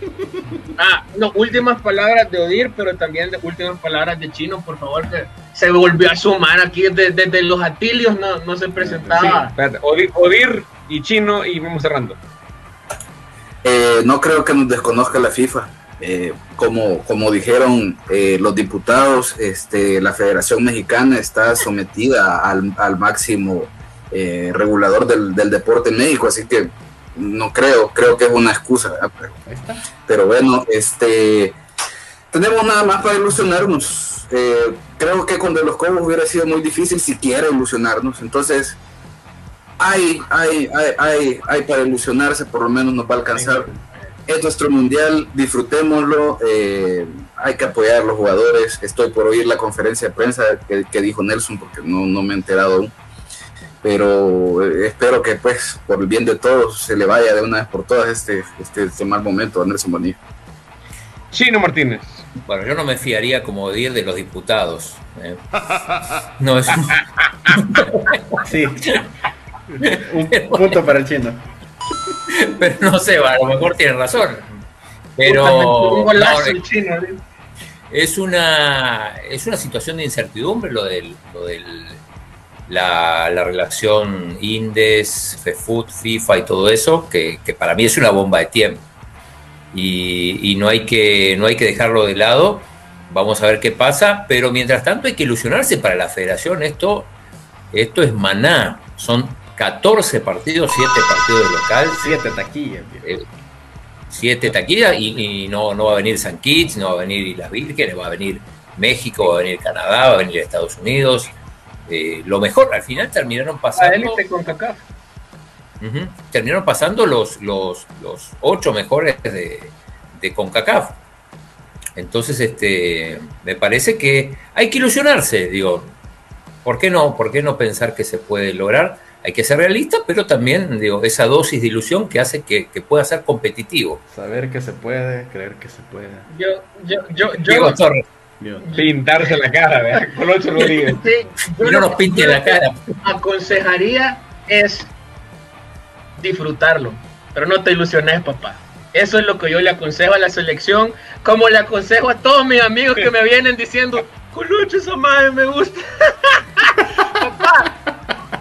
<laughs> ah, no, últimas palabras de Odir, pero también de últimas palabras de Chino, por favor, que se volvió a sumar aquí desde, desde los Atilios, no, no se Sí, presentaba. espérate, Odir, Odir y Chino y vamos cerrando. Eh, no creo que nos desconozca la FIFA. Eh, como, como dijeron eh, los diputados, este, la Federación Mexicana está sometida al, al máximo eh, regulador del, del deporte en México, así que no creo, creo que es una excusa. Pero, bueno, este, tenemos nada más para ilusionarnos. Eh, creo que con De los Cobos hubiera sido muy difícil siquiera ilusionarnos, entonces hay, hay, hay, hay, hay para ilusionarse, por lo menos nos va a alcanzar. Es nuestro mundial, disfrutémoslo, eh, hay que apoyar a los jugadores, estoy por oír la conferencia de prensa que, que dijo Nelson porque no, no me he enterado aún, pero eh, espero que pues por el bien de todos se le vaya de una vez por todas este, este, este mal momento a Nelson Bonilla. Chino Martínez. Bueno, yo no me fiaría como Odir de los diputados. ¿eh? No, es <laughs> Sí. Un punto para el chino. pero no sé, a lo mejor tiene razón. Pero un golazo no, el Chino. es una es una situación de incertidumbre lo del, lo del la, la relación Indes, FEFUT, FIFA y todo eso, que, que para mí es una bomba de tiempo. Y, y no, hay que, no hay que dejarlo de lado. Vamos a ver qué pasa, pero mientras tanto hay que ilusionarse para la federación. Esto, esto es maná. Son 14 partidos, 7 partidos de local, Siete taquillas. viejo. eh, siete taquillas y, y no, no va a venir San Kitts, no va a venir Islas Vírgenes, va a venir México, va a venir Canadá, va a venir Estados Unidos. Eh, lo mejor, al final terminaron A pasando, élite con Kaká. Ujú, terminaron pasando los, los, los ocho mejores de, de CONCACAF. Entonces, este, me parece que hay que ilusionarse, digo, ¿por qué no? ¿Por qué no pensar que se puede lograr? Hay que ser realista, pero también, digo, esa dosis de ilusión que hace que, que pueda ser competitivo. Saber que se puede, creer que se puede. Yo, yo, yo, yo, Diego Torres, Dios. Pintarse la cara, ¿verdad? <laughs> Colocho Rodríguez. sí, yo y no lo nos pinte la cara. aconsejaría es disfrutarlo, pero no te ilusiones, papá. Eso es lo que yo le aconsejo a la selección, como le aconsejo a todos mis amigos que me vienen diciendo, Colucho, esa madre me gusta. <laughs> papá,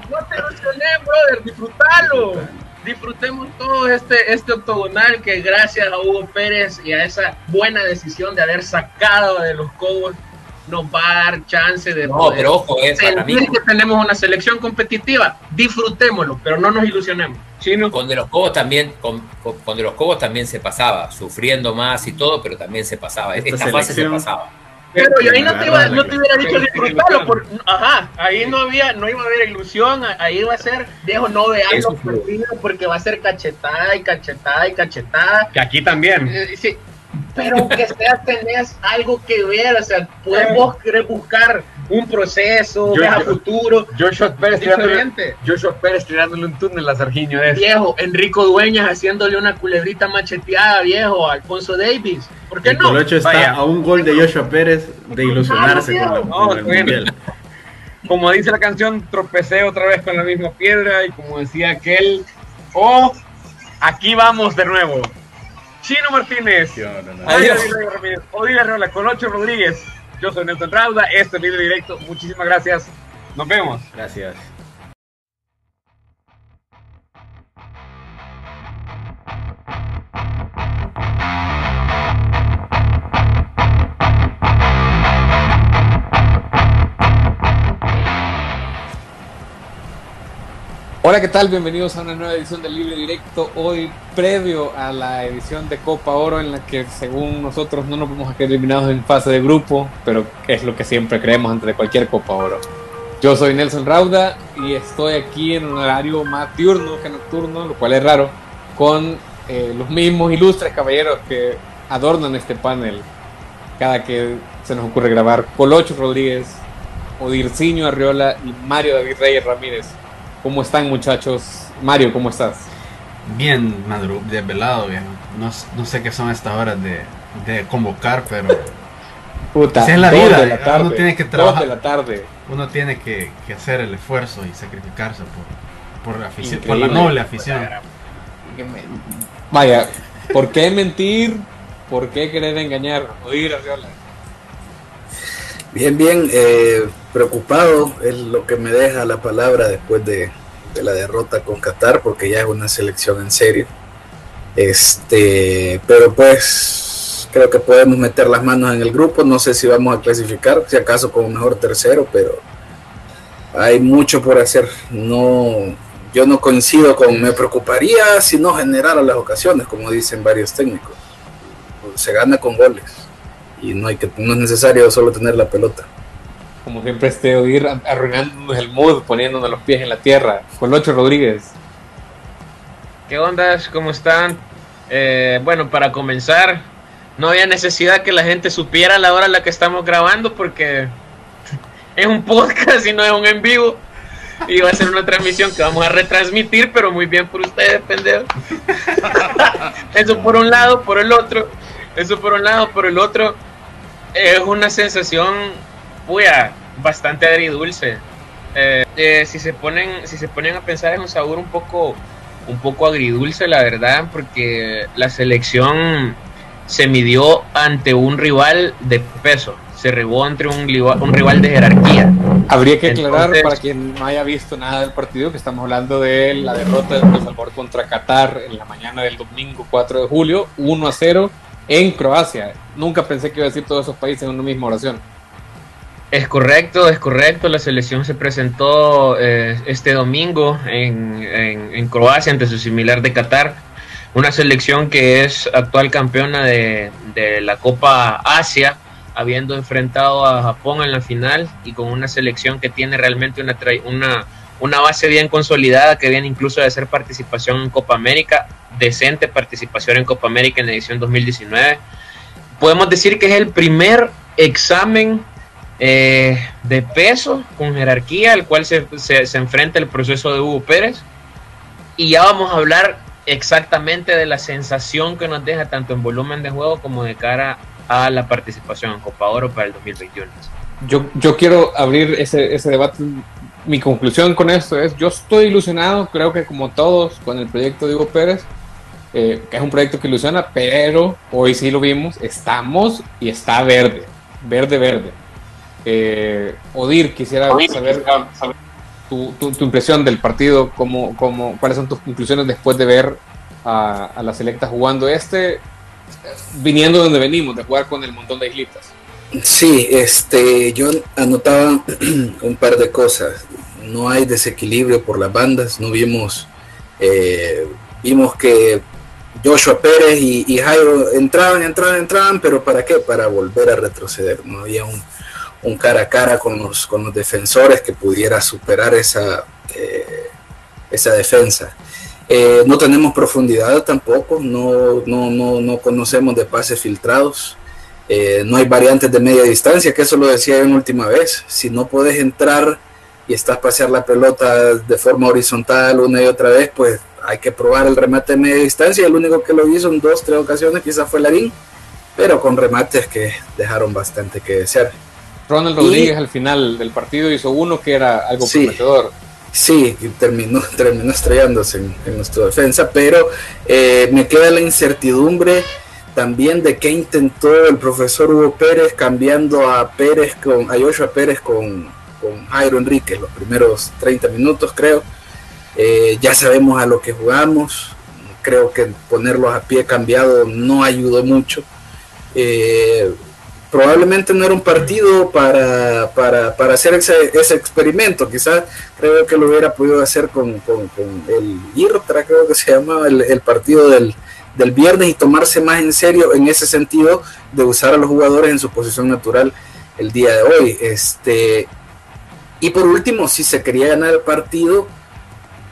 no te ilusiones, brother, disfrútalo. Disfrutemos todo este, este octogonal que gracias a Hugo Pérez y a esa buena decisión de haber sacado de los Cobos nos va a dar chance de No, poder pero ojo, eh, mí, sentir que tenemos una selección competitiva, disfrutémoslo, pero no nos ilusionemos. Chino. con De los Cobos también, con, con- con De los Cobos también se pasaba, sufriendo más y todo, pero también se pasaba. Esta Esta, fase se pasaba. Pero yo ahí no te, iba, no te hubiera dicho disfrutarlo, por, ajá, ahí no había, no iba a haber ilusión, ahí va a ser, viejo, no partidos porque va a ser cachetada y cachetada y cachetada. Que aquí también. Eh, sí, pero aunque sea tenés algo que ver, o sea, puedes vos querer buscar un proceso, Yo- ves a yo- futuro, Joshua Pérez tirándole. Joshua Pérez tirándole un túnel a. Es. Viejo, Enrico Dueñas haciéndole una culebrita macheteada, viejo, a Alfonso Davis. ¿Por qué El no? Colocho está Vaya. a un gol de Joshua Pérez de ilusionarse con, la- No, con el mundial. Como dice la canción, tropecé otra vez con la misma piedra. Y como decía aquel, oh, aquí vamos de nuevo. Chino Martínez. No, no. Adiós. Odile Arreola, Colocho Rodríguez. Yo soy Nelson Rauda. Este es Directo. Muchísimas gracias. Nos vemos. Gracias. Hola, ¿qué tal? Bienvenidos a una nueva edición del Libre Directo. Hoy, previo a la edición de Copa Oro, en la que según nosotros no nos vamos a quedar eliminados en fase de grupo, pero es lo que siempre creemos antes de cualquier Copa Oro. Yo soy Nelson Rauda y estoy aquí en un horario más diurno que nocturno, lo cual es raro, con eh, los mismos ilustres caballeros que adornan este panel cada que se nos ocurre grabar. Colocho Rodríguez, Odirciño Arriola y Mario David Reyes Ramírez. ¿Cómo están muchachos? Mario, ¿cómo estás? Bien, madru desvelado, viejo. No, no sé qué son estas horas de, de convocar, pero <laughs> Puta, Así es la vida, de la uno tarde, tiene que trabajar. de la tarde. uno tiene que, hacer el esfuerzo y sacrificarse por, por, la, por la noble afición. Vaya, ¿por qué mentir? ¿Por qué querer engañar? Oír a Bien, bien, eh, preocupado es lo que me deja la palabra después de, de, la derrota con Qatar, porque ya es una selección en serio. Este, pero pues creo que podemos meter las manos en el grupo. No sé si vamos a clasificar, si acaso como mejor tercero, pero hay mucho por hacer. No, yo no coincido con, me preocuparía si no generara las ocasiones, como dicen varios técnicos. Se gana con goles y no hay que no es necesario solo tener la pelota. Como siempre este oír arruinándonos el mood, poniéndonos los pies en la tierra. Colocho Rodríguez. ¿Qué ondas? ¿Cómo están? Eh, bueno, para comenzar, no había necesidad que la gente supiera la hora en la que estamos grabando porque <laughs> es un podcast y no es un en vivo. Y va a ser una transmisión que vamos a retransmitir, pero muy bien por ustedes, pendejo. <laughs> Eso por un lado, por el otro. Eso por un lado, por el otro. Es una sensación, puya, bastante agridulce. Eh, eh, si se ponen, si se ponen a pensar es un sabor un poco, un poco agridulce, la verdad, porque la selección se midió ante un rival de peso se rebó entre un, un rival de jerarquía. Habría que aclarar para quien no haya visto nada del partido que estamos hablando de la derrota de El Salvador contra Qatar en la mañana del domingo 4 de julio, 1 a 0 en Croacia. Nunca pensé que iba a decir todos esos países en una misma oración. Es correcto, es correcto. La selección se presentó eh, este domingo en, en, Croacia ante su similar de Qatar. Una selección que es actual campeona de, de la Copa Asia habiendo enfrentado a Japón en la final y con una selección que tiene realmente una, una, una base bien consolidada que viene incluso de hacer participación en Copa América, decente participación en Copa América en la edición 2019. Podemos decir que es el primer examen eh, de peso con jerarquía al cual se, se, se enfrenta el proceso de Hugo Pérez. Y ya vamos a hablar exactamente de la sensación que nos deja tanto en volumen de juego como de cara a la participación en Copa Oro para el 2021. Yo, yo quiero abrir ese, ese debate. Mi conclusión con esto es, yo estoy ilusionado, creo que como todos, con el proyecto de Hugo Pérez, eh, que es un proyecto que ilusiona, pero hoy sí lo vimos, estamos y está verde, verde, verde. Eh, Odir, quisiera saber, tu, tu, impresión del partido, cómo, cómo, cuáles son tus conclusiones después de ver a, a la selecta jugando este viniendo donde venimos, de jugar con el montón de islitas. Sí, este, yo anotaba <clears throat> un par de cosas. No hay desequilibrio por las bandas, no vimos, eh, vimos que Joshua Pérez y, Jairo entraban, entraban, entraban, pero ¿para qué? Para volver a retroceder. No había un, cara a cara con los, con los defensores que pudiera superar esa, eh, esa defensa. Eh, no tenemos profundidad tampoco, no, no, no, no conocemos de pases filtrados, eh, no hay variantes de media distancia, que eso lo decía en última vez. Si no puedes entrar y estás pasear la pelota de forma horizontal una y otra vez, pues hay que probar el remate de media distancia. El único que lo hizo en dos, tres ocasiones quizás fue Larín, pero con remates que dejaron bastante que desear. Ronald Rodríguez al final del partido hizo uno que era algo prometedor Sí, terminó, <laughs> terminó estrellándose en, nuestra defensa, pero eh, me queda la incertidumbre también de qué intentó el profesor Hugo Pérez cambiando a Pérez con a Joshua Pérez con, con Jairo Enrique los primeros 30 minutos creo. Eh, ya sabemos a lo que jugamos, creo que ponerlos a pie cambiado no ayudó mucho. Eh, probablemente no era un partido para, para, para hacer ese, ese, experimento. Quizás creo que lo hubiera podido hacer con, con, el IRTRA, creo que se llamaba el, el partido del, del, viernes y tomarse más en serio en ese sentido de usar a los jugadores en su posición natural el día de hoy. Este, y por último, si se quería ganar el partido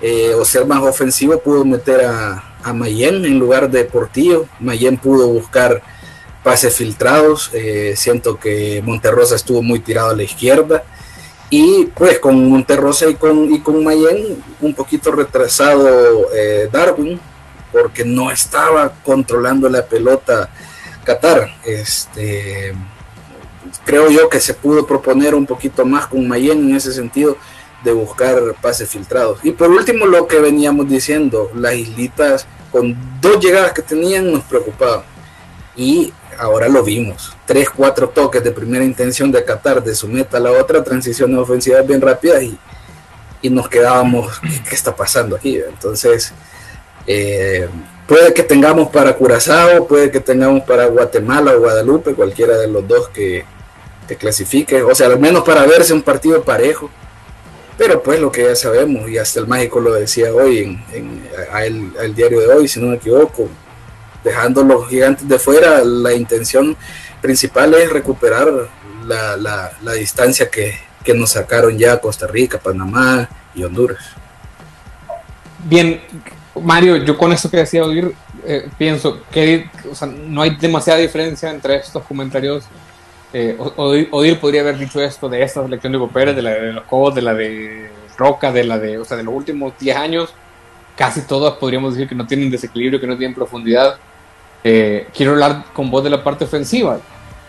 eh, o ser más ofensivo, pudo meter a, a Mayen en lugar de Portillo. Mayen pudo buscar pases filtrados. Eh, siento que Monterrosa estuvo muy tirado a la izquierda. Y pues con Monterrosa y con, y con Mayen un poquito retrasado eh, Darwin, porque no estaba controlando la pelota Qatar. Este, creo yo que se pudo proponer un poquito más con Mayen en ese sentido de buscar pases filtrados. Y por último, lo que veníamos diciendo, las islitas con dos llegadas que tenían nos preocupaban. Y ahora lo vimos. Tres, cuatro toques de primera intención de Qatar, de su meta a la otra, transiciones ofensivas bien rápidas y, y nos quedábamos, ¿qué, está pasando aquí? Entonces, eh, puede que tengamos para Curazao, puede que tengamos para Guatemala o Guadalupe, cualquiera de los dos que, que clasifique, o sea, al menos para verse un partido parejo pero pues lo que ya sabemos, y hasta el mágico lo decía hoy en, en el, diario de hoy, si no me equivoco, dejando los gigantes de fuera, la intención principal es recuperar la, la, la distancia que, que, nos sacaron ya Costa Rica, Panamá y Honduras. Bien, Mario, yo con eso que decía Odir, eh, pienso que o sea, no hay demasiada diferencia entre estos comentarios eh, Odir, podría haber dicho esto de esta selección de Hugo Pérez, de la de los Cobos, de la de Roca, de la de, o sea, de los últimos 10 años, casi todas podríamos decir que no tienen desequilibrio, que no tienen profundidad. Eh, quiero hablar con vos de la parte ofensiva.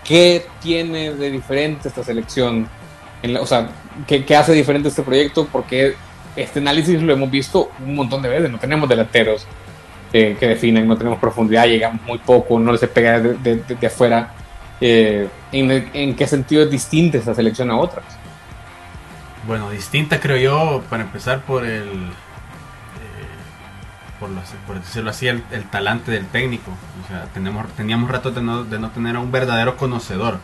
¿Qué tiene de diferente esta selección? O sea, ¿qué, ¿qué, hace diferente este proyecto? Porque este análisis lo hemos visto un montón de veces. No tenemos delanteros eh, que definen, no tenemos profundidad, llegamos muy poco, no les pega de afuera. Eh, ¿en, qué sentido es distinta esta selección a otras? Bueno, distinta creo yo, para empezar por el, eh, por, decirlo así, el, talante del técnico. O sea, tenemos, teníamos rato de no, de no tener a un verdadero conocedor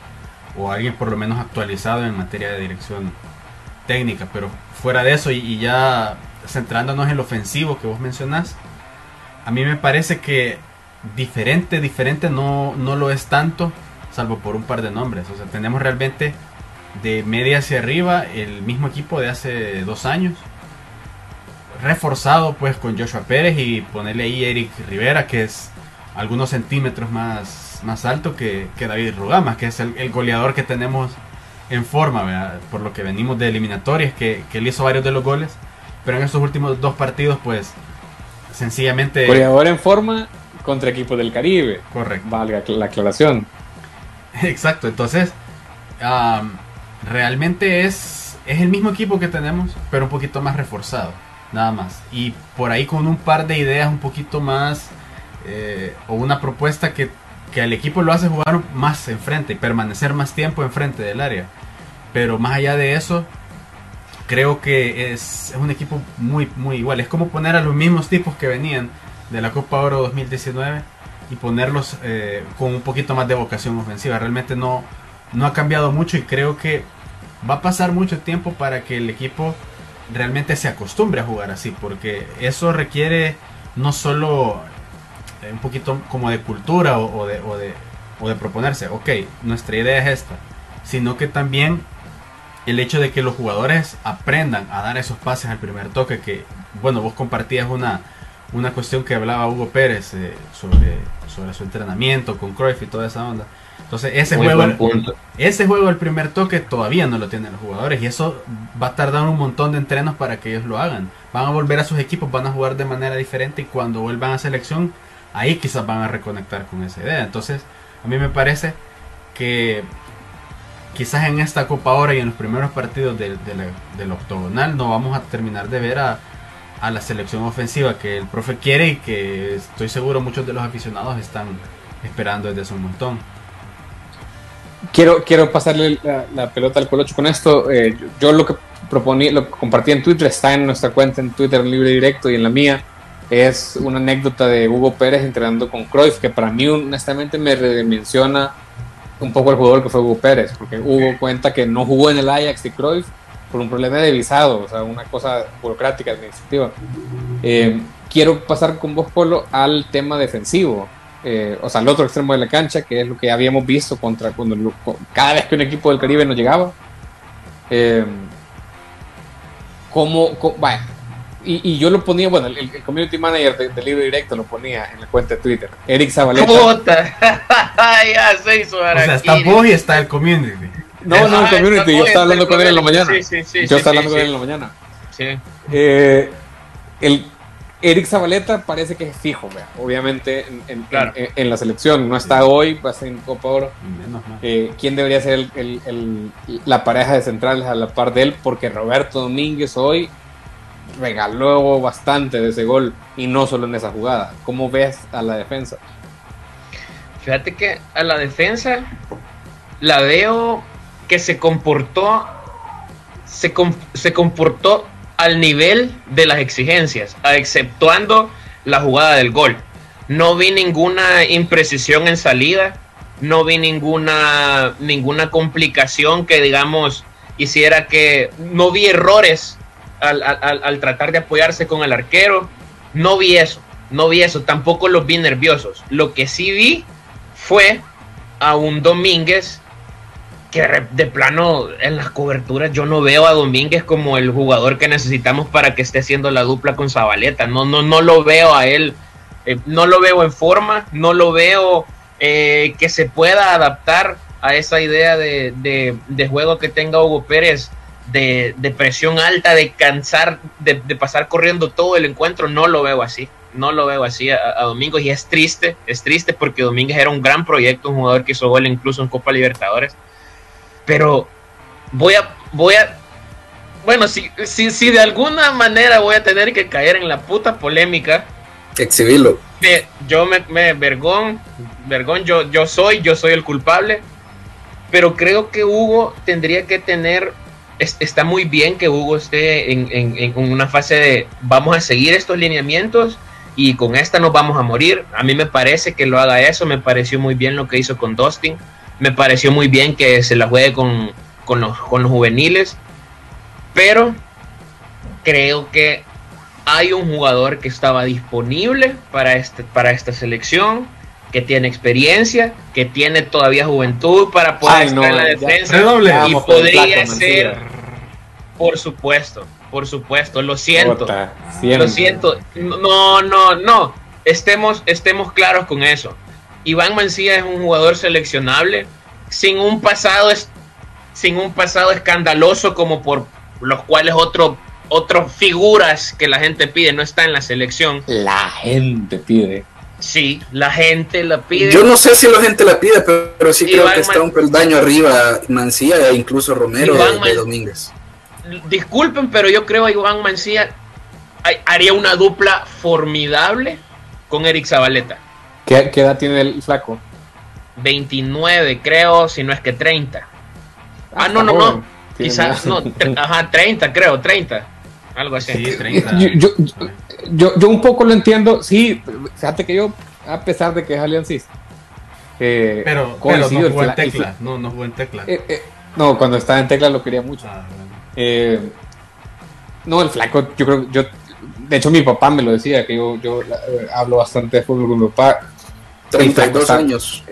o alguien por lo menos actualizado en materia de dirección técnica, pero fuera de eso y, ya centrándonos en lo ofensivo que vos mencionás, a mí me parece que diferente, diferente no, no lo es tanto, salvo por un par de nombres. O sea, tenemos realmente de media hacia arriba el mismo equipo de hace dos años. Reforzado pues con Joshua Pérez y ponerle ahí Eric Rivera, que es algunos centímetros más, más alto que, David Rugama, que es el, goleador que tenemos en forma, por lo que venimos de eliminatorias, que, que él hizo varios de los goles. Pero en estos últimos dos partidos, pues sencillamente... Goleador en forma contra equipos del Caribe. Correcto. Valga la aclaración. <laughs> Exacto, entonces realmente es, es el mismo equipo que tenemos, pero un poquito más reforzado, nada más. Y por ahí con un par de ideas un poquito más, eh, o una propuesta que, que al equipo lo hace jugar más enfrente y permanecer más tiempo enfrente del área. Pero más allá de eso, creo que es, es, un equipo muy, muy igual. Es como poner a los mismos tipos que venían de la Copa Oro 2019 y ponerlos eh, con un poquito más de vocación ofensiva. Realmente no, no ha cambiado mucho y creo que va a pasar mucho tiempo para que el equipo realmente se acostumbre a jugar así, porque eso requiere no solo eh, un poquito como de cultura o, de, o, de, o de proponerse, ok, nuestra idea es esta, sino que también el hecho de que los jugadores aprendan a dar esos pases al primer toque, que bueno, vos compartías una, una cuestión que hablaba Hugo Pérez eh, sobre, sobre su entrenamiento con Cruyff y toda esa onda. Entonces ese juego, ese juego el primer toque todavía no lo tienen los jugadores y eso va a tardar un montón de entrenos para que ellos lo hagan. Van a volver a sus equipos, van a jugar de manera diferente y cuando vuelvan a selección ahí quizás van a reconectar con esa idea. Entonces a mí me parece que quizás en esta Copa ahora y en los primeros partidos del, del octogonal no vamos a terminar de ver a, a la selección ofensiva que el profe quiere y que estoy seguro muchos de los aficionados están esperando desde hace un montón. Quiero, quiero pasarle la, pelota al Colocho con esto. Eh, yo, lo que proponí, lo que compartí en Twitter, está en nuestra cuenta en Twitter en Libre Directo y en la mía. Es una anécdota de Hugo Pérez entrenando con Cruyff, que para mí honestamente me redimensiona un poco el jugador que fue Hugo Pérez, porque Hugo cuenta que no jugó en el Ajax y Cruyff por un problema de visado, o sea, una cosa burocrática, administrativa. Eh, quiero pasar con vos, Polo, al tema defensivo. Eh, o sea, al otro extremo de la cancha, que es lo que habíamos visto contra cuando cada vez que un equipo del Caribe nos llegaba. Eh, como, y, yo lo ponía, bueno, el, community manager del de libro directo lo ponía en la cuenta de Twitter. Eric Zabaleta. <laughs> ya se hizo O sea, está vos y está el community. No, no, el community, yo estaba hablando con él en la mañana. Sí, sí, sí. Yo estaba hablando con él en la mañana. Sí. Eh, el, Eric Zabaleta parece que es fijo, vea. obviamente en, en- Claro. en- en la selección. No está hoy, va a ser en Copa Oro. Menos mal. Eh, ¿Quién debería ser el- el- el- la pareja de centrales a la par de él? Porque Roberto Domínguez hoy regaló bastante de ese gol y no solo en esa jugada. ¿Cómo ves a la defensa? Fíjate que a la defensa la veo que se comportó se, com- se comportó al nivel de las exigencias, exceptuando la jugada del gol. No vi ninguna imprecisión en salida, no vi ninguna ninguna complicación que digamos hiciera que no vi errores al, al- al- al tratar de apoyarse con el arquero, no vi eso, no vi eso, tampoco los vi nerviosos. Lo que sí vi fue a un Domínguez que de plano en las coberturas yo no veo a Domínguez como el jugador que necesitamos para que esté haciendo la dupla con Zabaleta. No, no, no lo veo a él, eh, no lo veo en forma, no lo veo eh, que se pueda adaptar a esa idea de, de- juego que tenga Hugo Pérez. De, presión alta, de cansar, de, de pasar corriendo todo el encuentro, no lo veo así no lo veo así a, a Domínguez y es triste, es triste porque Domínguez era un gran proyecto, un jugador que hizo gol incluso en Copa Libertadores. Pero voy a, voy a, bueno, si, si, si de alguna manera voy a tener que caer en la puta polémica, Exhibilo. me- yo me, me vergón, vergón, yo, yo soy, yo soy el culpable, pero creo que Hugo tendría que tener, es- está muy bien que Hugo esté en, en- en una fase de vamos a seguir estos lineamientos y con esta nos vamos a morir. A mí me parece que lo haga eso, me pareció muy bien lo que hizo con Dustin, me pareció muy bien que se la juegue con, con los, con los juveniles, pero creo que hay un jugador que estaba disponible para, este, para esta selección, que tiene experiencia, que tiene todavía juventud para poder Ay, estar no, en la defensa Redoble. y podría ser, por supuesto, por supuesto, lo siento. Lo siento. No, no, no. Estemos, estemos claros con eso. Iván Mancilla es un jugador seleccionable sin un pasado sin un pasado escandaloso como por los cuales otro, otras figuras que la gente pide no está en la selección. La gente pide. Sí, la gente la pide. Yo no sé si la gente la pide, pero, pero sí creo que está Man- un peldaño arriba Mancilla e incluso Romero Iván de, Man- Domínguez. Disculpen, pero yo creo que Iván Mancilla hay- haría una dupla formidable con Eric Zabaleta. ¿Qué, qué edad tiene el flaco? 29, creo, si no es que 30. Ah, no, está no, no. Tiene Quizás, no, ajá, 30, creo, 30. Algo así. Sí, <laughs> 30. Yo, yo, yo, yo un poco lo entiendo, sí, fíjate que yo, a pesar de que es aliancista, eh, Pero, pero no el jugó en tecla. No, no jugó en tecla. eh, eh, no, cuando estaba en tecla lo quería mucho. Ah, bueno. Eh, no, el flaco, yo creo, yo, de hecho mi papá me lo decía, que yo, yo eh, hablo bastante de fútbol con mi papá. El flaco 32 está- años.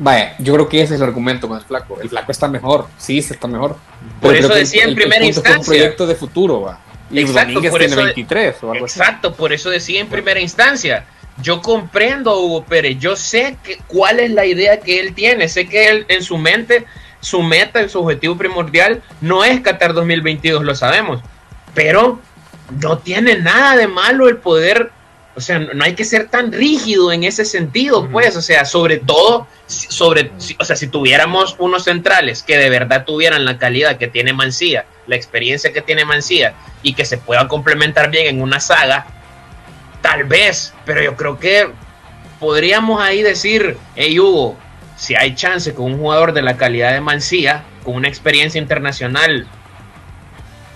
Vaya, yo creo que ese es el argumento con el flaco. El flaco está mejor, sí, sí está mejor. Por Pero eso decía en el- primera es instancia. Un proyecto de futuro, va. Y Exacto, Domínguez por tiene eso- 23 o algo así. Exacto, por eso decía en primera instancia. Yo comprendo a Hugo Pérez, yo sé que, cuál es la idea que él tiene, sé que él en su mente, su meta, su objetivo primordial no es Qatar 2022, lo sabemos, pero no tiene nada de malo el poder, o sea, no hay que ser tan rígido en ese sentido, pues, o sea, sobre todo, sobre, o sea, si tuviéramos unos centrales que de verdad tuvieran la calidad que tiene Mancía, la experiencia que tiene Mancía y que se puedan complementar bien en una saga, tal vez, pero yo creo que podríamos ahí decir, hey Hugo, si hay chance con un jugador de la calidad de Mancía, con una experiencia internacional,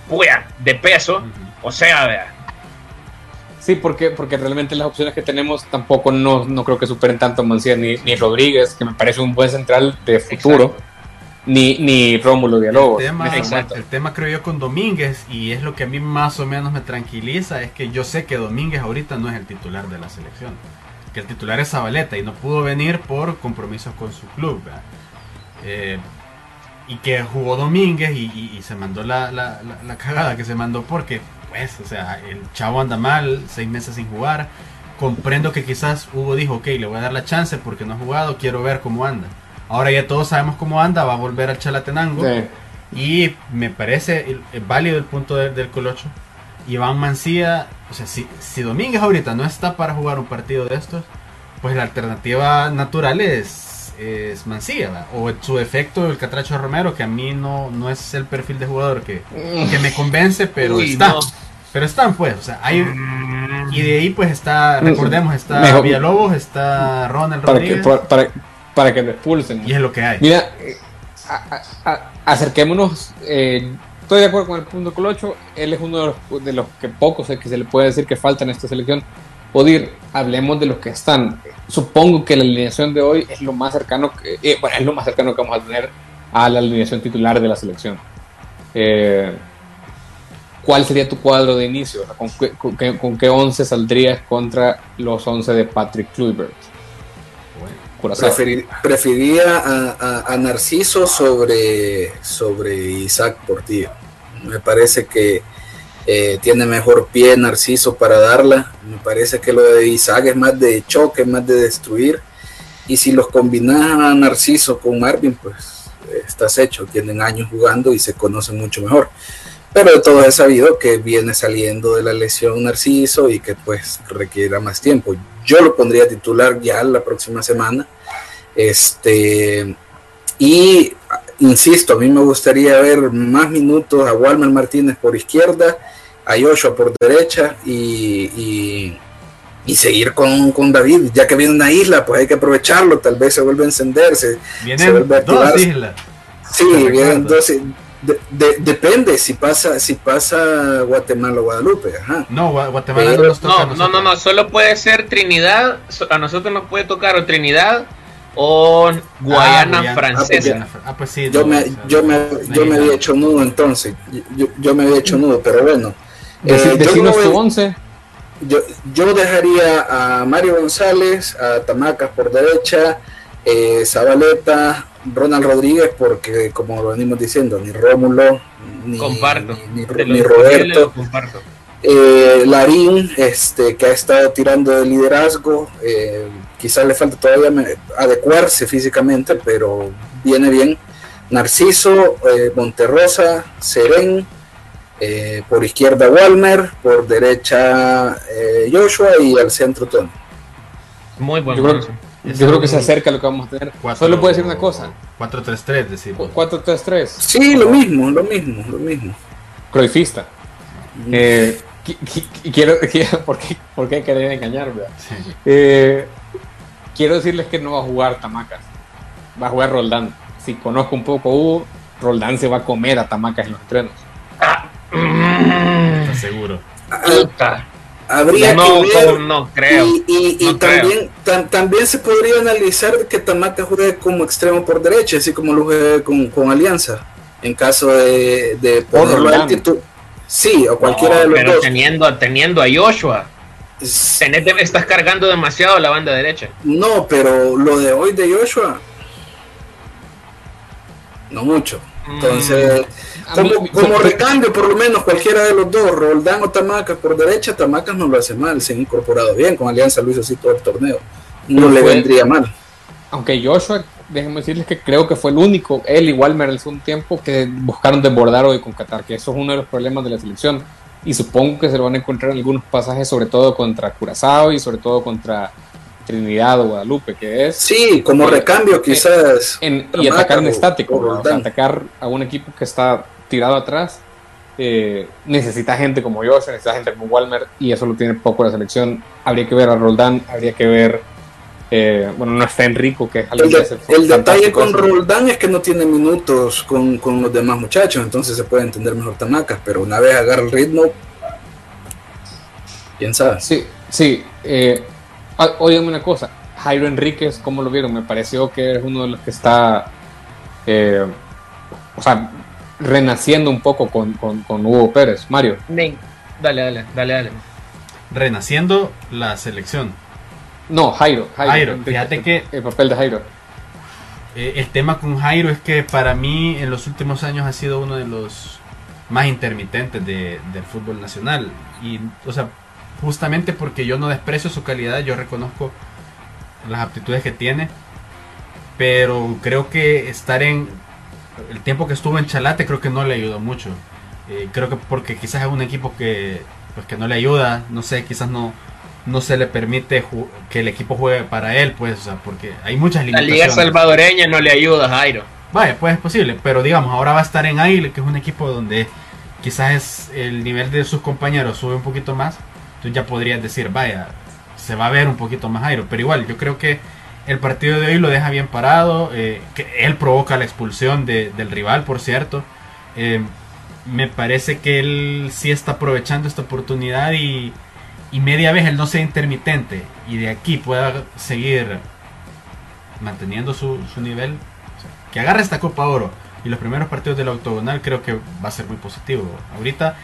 puya, de peso, o sea, vea, Sí, porque, porque realmente las opciones que tenemos tampoco no, no creo que superen tanto a Mancilla ni, ni Rodríguez, que me parece un buen central de futuro, Exacto. ni, ni Rómulo Villalobos. El tema, el tema creo yo con Domínguez, y es lo que a mí más o menos me tranquiliza, es que yo sé que Domínguez ahorita no es el titular de la selección. Que el titular es Zabaleta y no pudo venir por compromisos con su club. ¿verdad? Eh, y que jugó Domínguez y, y- y se mandó la, la- la- la cagada que se mandó porque, pues, o sea, el chavo anda mal, seis meses sin jugar. Comprendo que quizás Hugo dijo, ok, le voy a dar la chance porque no ha jugado, quiero ver cómo anda. Ahora ya todos sabemos cómo anda, va a volver al Chalatenango. Sí. Y me parece el- el válido el punto de- del Colocho. Iván Mancía, o sea, si, si Domínguez ahorita no está para jugar un partido de estos, pues la alternativa natural es, es Mancía, ¿verdad? o su efecto el Catracho Romero, que a mí no, no es el perfil de jugador que, que me convence, pero Uy, está. no. Pero están, pues, o sea, hay... Y de ahí, pues, está, recordemos, está Mejor- Villalobos, está Ronald Para que, Rodríguez, para, para, para que lo expulsen. y es lo que hay. Mira, eh, a- a- a- acerquémonos. eh, estoy de acuerdo con el punto Colocho. Él es uno de los, de los que pocos eh, que se le puede decir que falta en esta selección. Odir, hablemos de los que están. Supongo que la alineación de hoy es lo más cercano, que, eh, bueno, es lo más cercano que vamos a tener a la alineación titular de la selección. Eh, ¿Cuál sería tu cuadro de inicio? ¿Con qué, con qué, con qué 11 saldrías contra los 11 de Patrick Kluivert? Curazao. Preferi- preferiría a, a- a Narciso sobre, sobre Isaac Portillo. Me parece que eh, tiene mejor pie Narciso para darla. Me parece que lo de Isaac es más de choque, más de destruir. Y si los combinas a Narciso con Marvin, pues estás hecho. Tienen años jugando y se conocen mucho mejor. Pero de todo he sabido que viene saliendo de la lesión Narciso y que pues requiera más tiempo. Yo lo pondría titular ya la próxima semana. Este, y insisto, a mí me gustaría ver más minutos a Walmer Martínez por izquierda, a Joshua por derecha y, y, y seguir con, con David. Ya que viene una isla, pues hay que aprovecharlo. Tal vez se vuelve a encenderse. se Vienen vuelve a dos islas. Sí, recuerdo. entonces de- de- depende si pasa si pasa Guatemala o Guadalupe. Ajá. No, Gua- Guatemala no Pero- nos toca No, no, no, no, solo puede ser Trinidad, a nosotros nos puede tocar o Trinidad o Guayana Ah, Guyana. francesa. Ah, pues sí. Yo no, me, o sea, yo me, yo me había hecho nudo entonces. Yo, yo me había hecho nudo, pero bueno. Eh, yo, no- tu 11. yo, yo dejaría a Mario González, a Tamacas por derecha, eh, Zabaleta, Ronald Rodríguez, porque como lo venimos diciendo, ni Rómulo, ni, Comparto. ni, ni- De ni los posibles, Roberto. comparto. Eh, Larín, este, que ha estado tirando de liderazgo, eh, quizás le falta todavía adecuarse físicamente, pero viene bien. Narciso, eh, Monterrosa, Serén, eh, por izquierda Walmer, por derecha eh, Joshua y al centro Tony. Muy buen Yo creo, once. yo creo que se acerca a lo que vamos a tener. Cuatro- Solo puedo decir una cosa. 4-3-3, decimos. 4-3-3. Sí, lo mismo, lo mismo, lo mismo. Cruyffista. Eh, qui- qui- quiero, <laughs> quiero- ¿por, qué, ¿Por qué querer engañarme? Sí. Eh, quiero decirles que no va a jugar Tamacas. Va a jugar Roldán. Si conozco un poco a Hugo, Roldán se va a comer a Tamacas en los entrenos. <clears throat> ¿Estás seguro? Ah, Puta. Habría No, que ver. no, creo. Y, y- y No creo. también, tam- también se podría analizar que Tamaka juegue como extremo por derecha, así como lo juegue con, con Alianza, en caso de, de ponerlo al Sí, o cualquiera No, de los pero dos. teniendo, teniendo a Joshua, tenés- estás cargando demasiado la banda derecha. No, pero lo de hoy de Joshua, no mucho. Entonces, mí- como, como recambio, por lo menos cualquiera de los dos, Roldán o Tamacas por derecha, Tamacas no lo hace mal, se ha incorporado bien con Alianza Luis así todo el torneo. No le fue- vendría mal. Aunque Joshua, déjenme decirles que creo que fue el único, él y Walmer al un tiempo, que buscaron desbordar hoy con Qatar, que eso es uno de los problemas de la selección. Y supongo que se lo van a encontrar en algunos pasajes, sobre todo contra Curazao y sobre todo contra Trinidad o Guadalupe, que es Sí, como Eh, recambio quizás. en, y atacar en estático, o ¿no? O sea, Roldán. atacar a un equipo que está tirado atrás. eh, necesita gente como Joshua, necesita gente como Walmer, y eso lo tiene poco la selección. Habría que ver a Roldán, habría que ver. eh, bueno, no está Enrico, que es El, de- el detalle con eso. Roldán es que no tiene minutos con, con los demás muchachos, entonces se puede entender mejor Tamacas, pero una vez agarra el ritmo, quién sabe. Sí, sí. Eh, ah, óigame una cosa. Jairo Enríquez, ¿cómo lo vieron? Me pareció que es uno de los que está. eh, o sea, renaciendo un poco con, con, con Hugo Pérez. Mario. Dale, dale, dale, dale. Renaciendo la selección. No, Jairo. Jairo, fíjate el- que- El papel de Jairo. Eh, el tema con Jairo es que para mí en los últimos años ha sido uno de los más intermitentes de- del fútbol nacional. Y, o sea, justamente porque yo no desprecio su calidad, yo reconozco las aptitudes que tiene. Pero creo que estar en. El tiempo que estuvo en Chalate creo que no le ayudó mucho. Eh, creo que porque quizás es un equipo que, pues, que no le ayuda, no sé, quizás no, no se le permite que el equipo juegue para él, pues, o sea, porque hay muchas limitaciones. La liga salvadoreña no le ayuda, Jairo. Vaya, pues es posible, pero digamos, ahora va a estar en Águila, que es un equipo donde quizás es el nivel de sus compañeros sube un poquito más, entonces ya podrías decir, vaya, se va a ver un poquito más Jairo, pero igual, yo creo que el partido de hoy lo deja bien parado, eh, que él provoca la expulsión del rival, por cierto. Eh, me parece que él sí está aprovechando esta oportunidad y, y media vez él no sea intermitente y de aquí pueda seguir manteniendo su, nivel, que agarre esta Copa Oro y los primeros partidos del octogonal creo que va a ser muy positivo. Ahorita,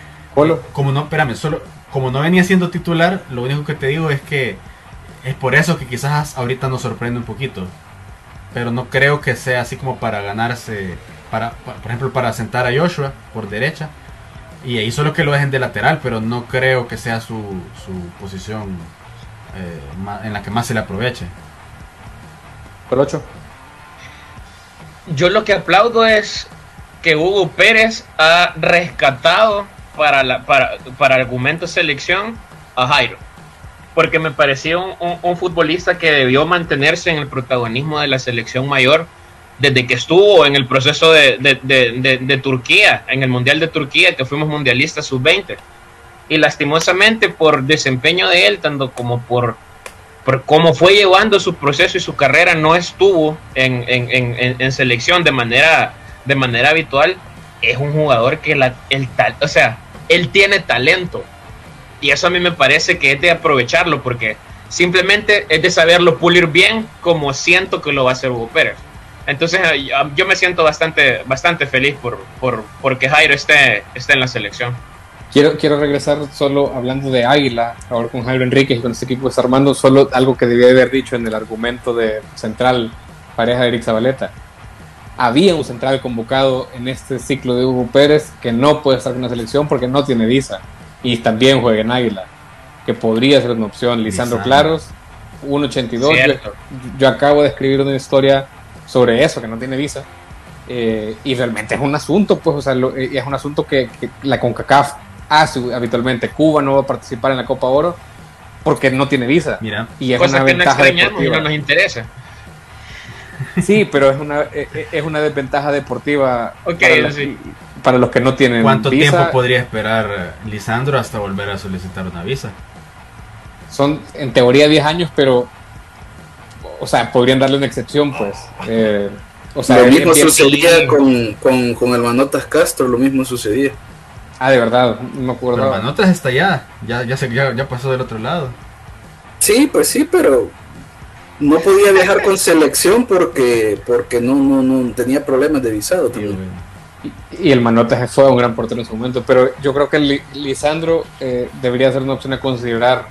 como no, espérame, solo como no venía siendo titular, lo único que te digo es que es por eso que quizás ahorita nos sorprende un poquito. Pero no creo que sea así como para ganarse, para, por ejemplo, para sentar a Joshua por derecha. Y ahí solo que lo dejen de lateral, pero no creo que sea su, su posición eh, en la que más se le aproveche. ¿Por 8? Yo lo que aplaudo es que Hugo Pérez ha rescatado para, la, para, para argumento selección a Jairo porque me parecía un, futbolista que debió mantenerse en el protagonismo de la selección mayor desde que estuvo en el proceso de, Turquía, en el Mundial de Turquía, que fuimos mundialistas sub-20. Y lastimosamente por desempeño de él, tanto como por, cómo fue llevando su proceso y su carrera, no estuvo en, selección de manera, de manera habitual. Es un jugador que la, el tal, o sea, él tiene talento, y eso a mí me parece que es de aprovecharlo porque simplemente es de saberlo pulir bien como siento que lo va a hacer Hugo Pérez. Entonces yo me siento bastante, bastante feliz por, por, porque Jairo esté, esté en la selección. Quiero, quiero regresar solo hablando de Águila, ahora con Jairo Enrique y con este equipo que está armando, solo algo que debía haber dicho en el argumento de central pareja de Eric Zabaleta. Había un central convocado en este ciclo de Hugo Pérez que no puede estar con la selección porque no tiene visa y también juega en Águila, que podría ser una opción. Lisandro Claros, 1.82. Yo, yo, acabo de escribir una historia sobre eso, que no tiene visa. Eh, y realmente es un asunto, pues, o sea, eh, es un asunto que, la CONCACAF hace habitualmente. Cuba no va a participar en la Copa Oro porque no tiene visa. Mira. Y es una ventaja y no nos interesa. Sí, pero es una, eh, es una desventaja deportiva. para, sí para los que no tienen ¿Cuánto tiempo podría esperar Lisandro hasta volver a solicitar una visa? Son en teoría 10 años, pero o sea, podrían darle una excepción, pues. Eh, o sea, lo mismo sucedía con, con, con, el Manotas Castro, lo mismo sucedía. Ah, de verdad, no me acuerdo. Pero Manotas está ya, ya, ya, se, ya, pasó del otro lado. Sí, pues sí, pero no podía viajar con selección porque porque no, no, no tenía problemas de visado también. Y, el Manotas fue un gran portero en su momento, pero yo creo que Lisandro eh, debería ser una opción a considerar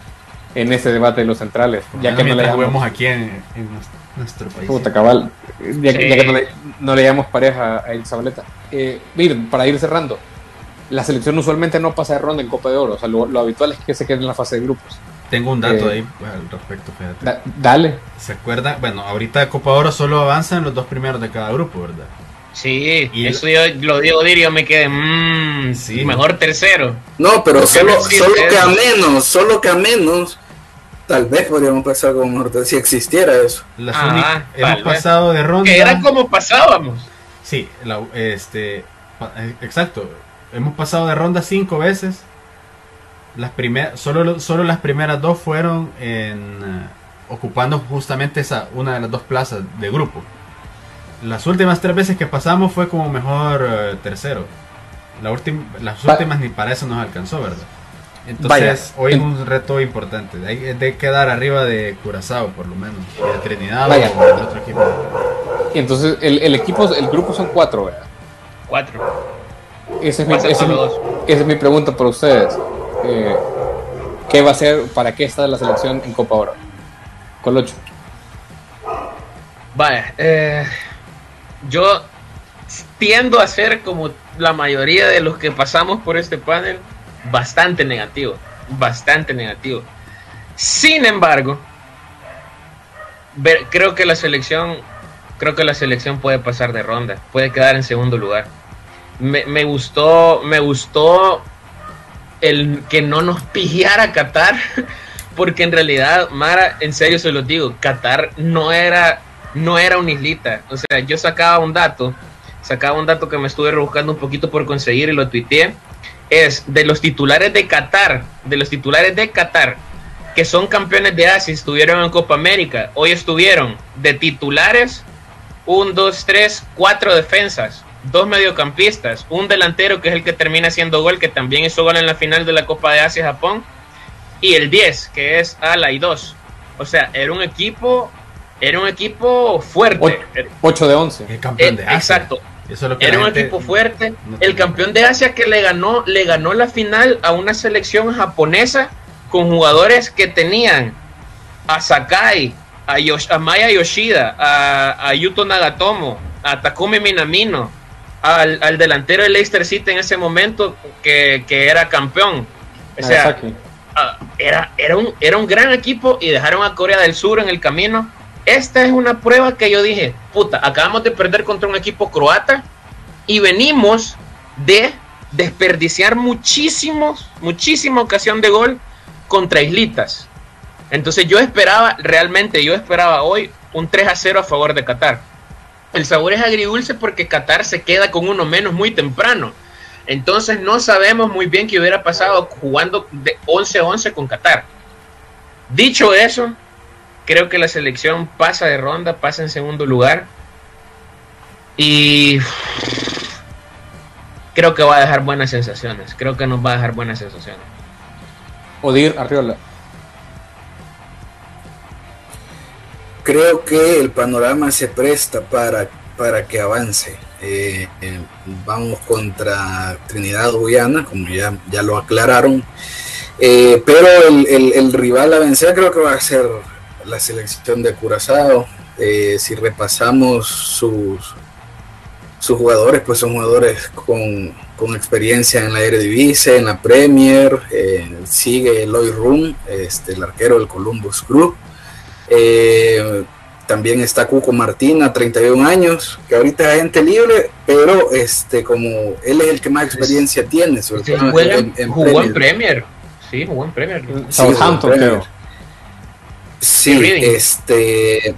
en ese debate de los centrales. Ya que no le llamamos aquí en, nuestro país. Puta cabal. Ya, que no le, no le llamamos pareja a Isabeleta. Eh, miren, para ir cerrando, la selección usualmente no pasa de ronda en Copa de Oro. O sea, lo, habitual es que se quede en la fase de grupos. Tengo un dato eh, ahí al respecto, fíjate. dale. ¿Se acuerda? Bueno, ahorita Copa Oro solo avanzan los dos primeros de cada grupo, ¿verdad? Sí, y eso yo lo digo Dirio, me quedé, mmm, sí. mejor tercero. No, pero solo, solo que a menos, solo que a menos, tal vez podríamos pasar como mejor si existiera eso. Ah, hemos pasado de ronda. Que era como pasábamos. Sí, este, eh, exacto. Hemos pasado de ronda cinco veces. Las primeras, solo, solo las primeras dos fueron en, eh, ocupando justamente esa, una de las dos plazas de grupo las últimas tres veces que pasamos fue como mejor eh, tercero. La las últimas ni para eso nos alcanzó, ¿verdad? Entonces, hoy es un reto importante. Hay de quedar arriba de Curazao, por lo menos. de Trinidad o de otro equipo. Y entonces, el, equipo, el grupo son cuatro, ¿verdad? Cuatro. Esa es, mi, esa es, mi, pregunta para ustedes. Eh, ¿Qué va a ser, para qué está la selección en Copa Oro? Colocho. Vaya, eh, yo tiendo a ser como la mayoría de los que pasamos por este panel, bastante negativo, bastante negativo. Sin embargo, creo que la selección, creo que la selección puede pasar de ronda, puede quedar en segundo lugar. me gustó, me gustó el que no nos pigiara Qatar, <laughs> porque en realidad, Mara, en serio se los digo, Qatar no era, no era una islita. O sea, yo sacaba un dato, sacaba un dato que me estuve rebuscando un poquito por conseguir y lo tuiteé. Es de los titulares de Qatar, de los titulares de Qatar, que son campeones de Asia, estuvieron en Copa América, hoy estuvieron de titulares, un, dos, tres, cuatro defensas, dos mediocampistas, un delantero que es el que termina haciendo gol, que también hizo gol en la final de la Copa de Asia Japón, y el 10, que es Ala y 2. O sea, era un equipo, era un equipo fuerte. 8 de 11. El campeón de Asia. exacto. Eso es lo que Era un equipo fuerte. no El campeón de Asia que le ganó, le ganó la final a una selección japonesa con jugadores que tenían a Sakai, a, Yosh- a Maya Yoshida, a, a Yuto Nagatomo, a Takumi Minamino, al, al delantero de Leicester City en ese momento que, que era campeón. O sea, Nagasaki. ah, era, era, un, era un gran equipo y dejaron a Corea del Sur en el camino. Esta es una prueba que yo dije, puta, acabamos de perder contra un equipo croata y venimos de desperdiciar muchísimos, muchísima ocasión de gol contra Islitas. Entonces yo esperaba, realmente yo esperaba hoy un 3 a 0 a favor de Qatar. El sabor es agridulce porque Qatar se queda con uno menos muy temprano. Entonces no sabemos muy bien qué hubiera pasado jugando de 11-11 con Qatar. Dicho eso, creo que la selección pasa de ronda, pasa en segundo lugar. Y creo que va a dejar buenas sensaciones. Creo que nos va a dejar buenas sensaciones. Odir Arriola. Creo que el panorama se presta para, para que avance. Eh, eh, vamos contra Trinidad Guyana, como ya, ya lo aclararon. Eh, pero el, el- rival a vencer creo que va a ser la selección de Curazao. Si repasamos sus, sus jugadores, pues son jugadores con, con experiencia en la Eredivisie, en la Premier. sigue Eloy Room, este, el arquero del Columbus Crew. Eh, también está Cuco Martina, 31 años, que ahorita es gente libre, pero este como él es el que más experiencia tiene, sobre Sí, todo juega- en- en jugó en Premier. Sí, jugó en Premier. Southampton, creo. Sí, este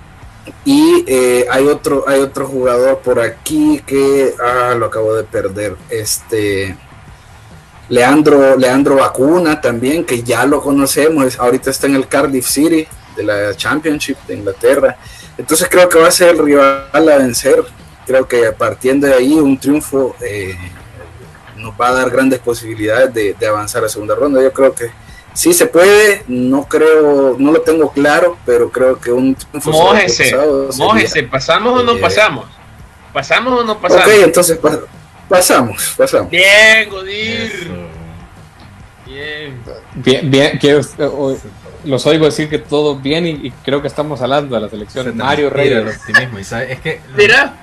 y eh, hay otro hay otro jugador por aquí que ah, lo acabo de perder, este Leandro Leandro Vacuna también que ya lo conocemos, ahorita está en el Cardiff City de la Championship de Inglaterra. Entonces creo que va a ser el rival a vencer. Creo que partiendo de ahí un triunfo eh, nos va a dar grandes posibilidades de, de avanzar a segunda ronda. Yo creo que sí se puede, no creo, no lo tengo claro, pero creo que un triunfo Mójese, mójese, ¿pasamos o no eh, pasamos? ¿Pasamos o no pasamos? Ok, entonces pa- pasamos, pasamos. Bien, Godir. Eso. Bien. Bien, bien, quiero, los oigo decir que todo bien y, y creo que estamos hablando de la selección. Se Mario el Reyes. optimismo, y sabe- es que Mira,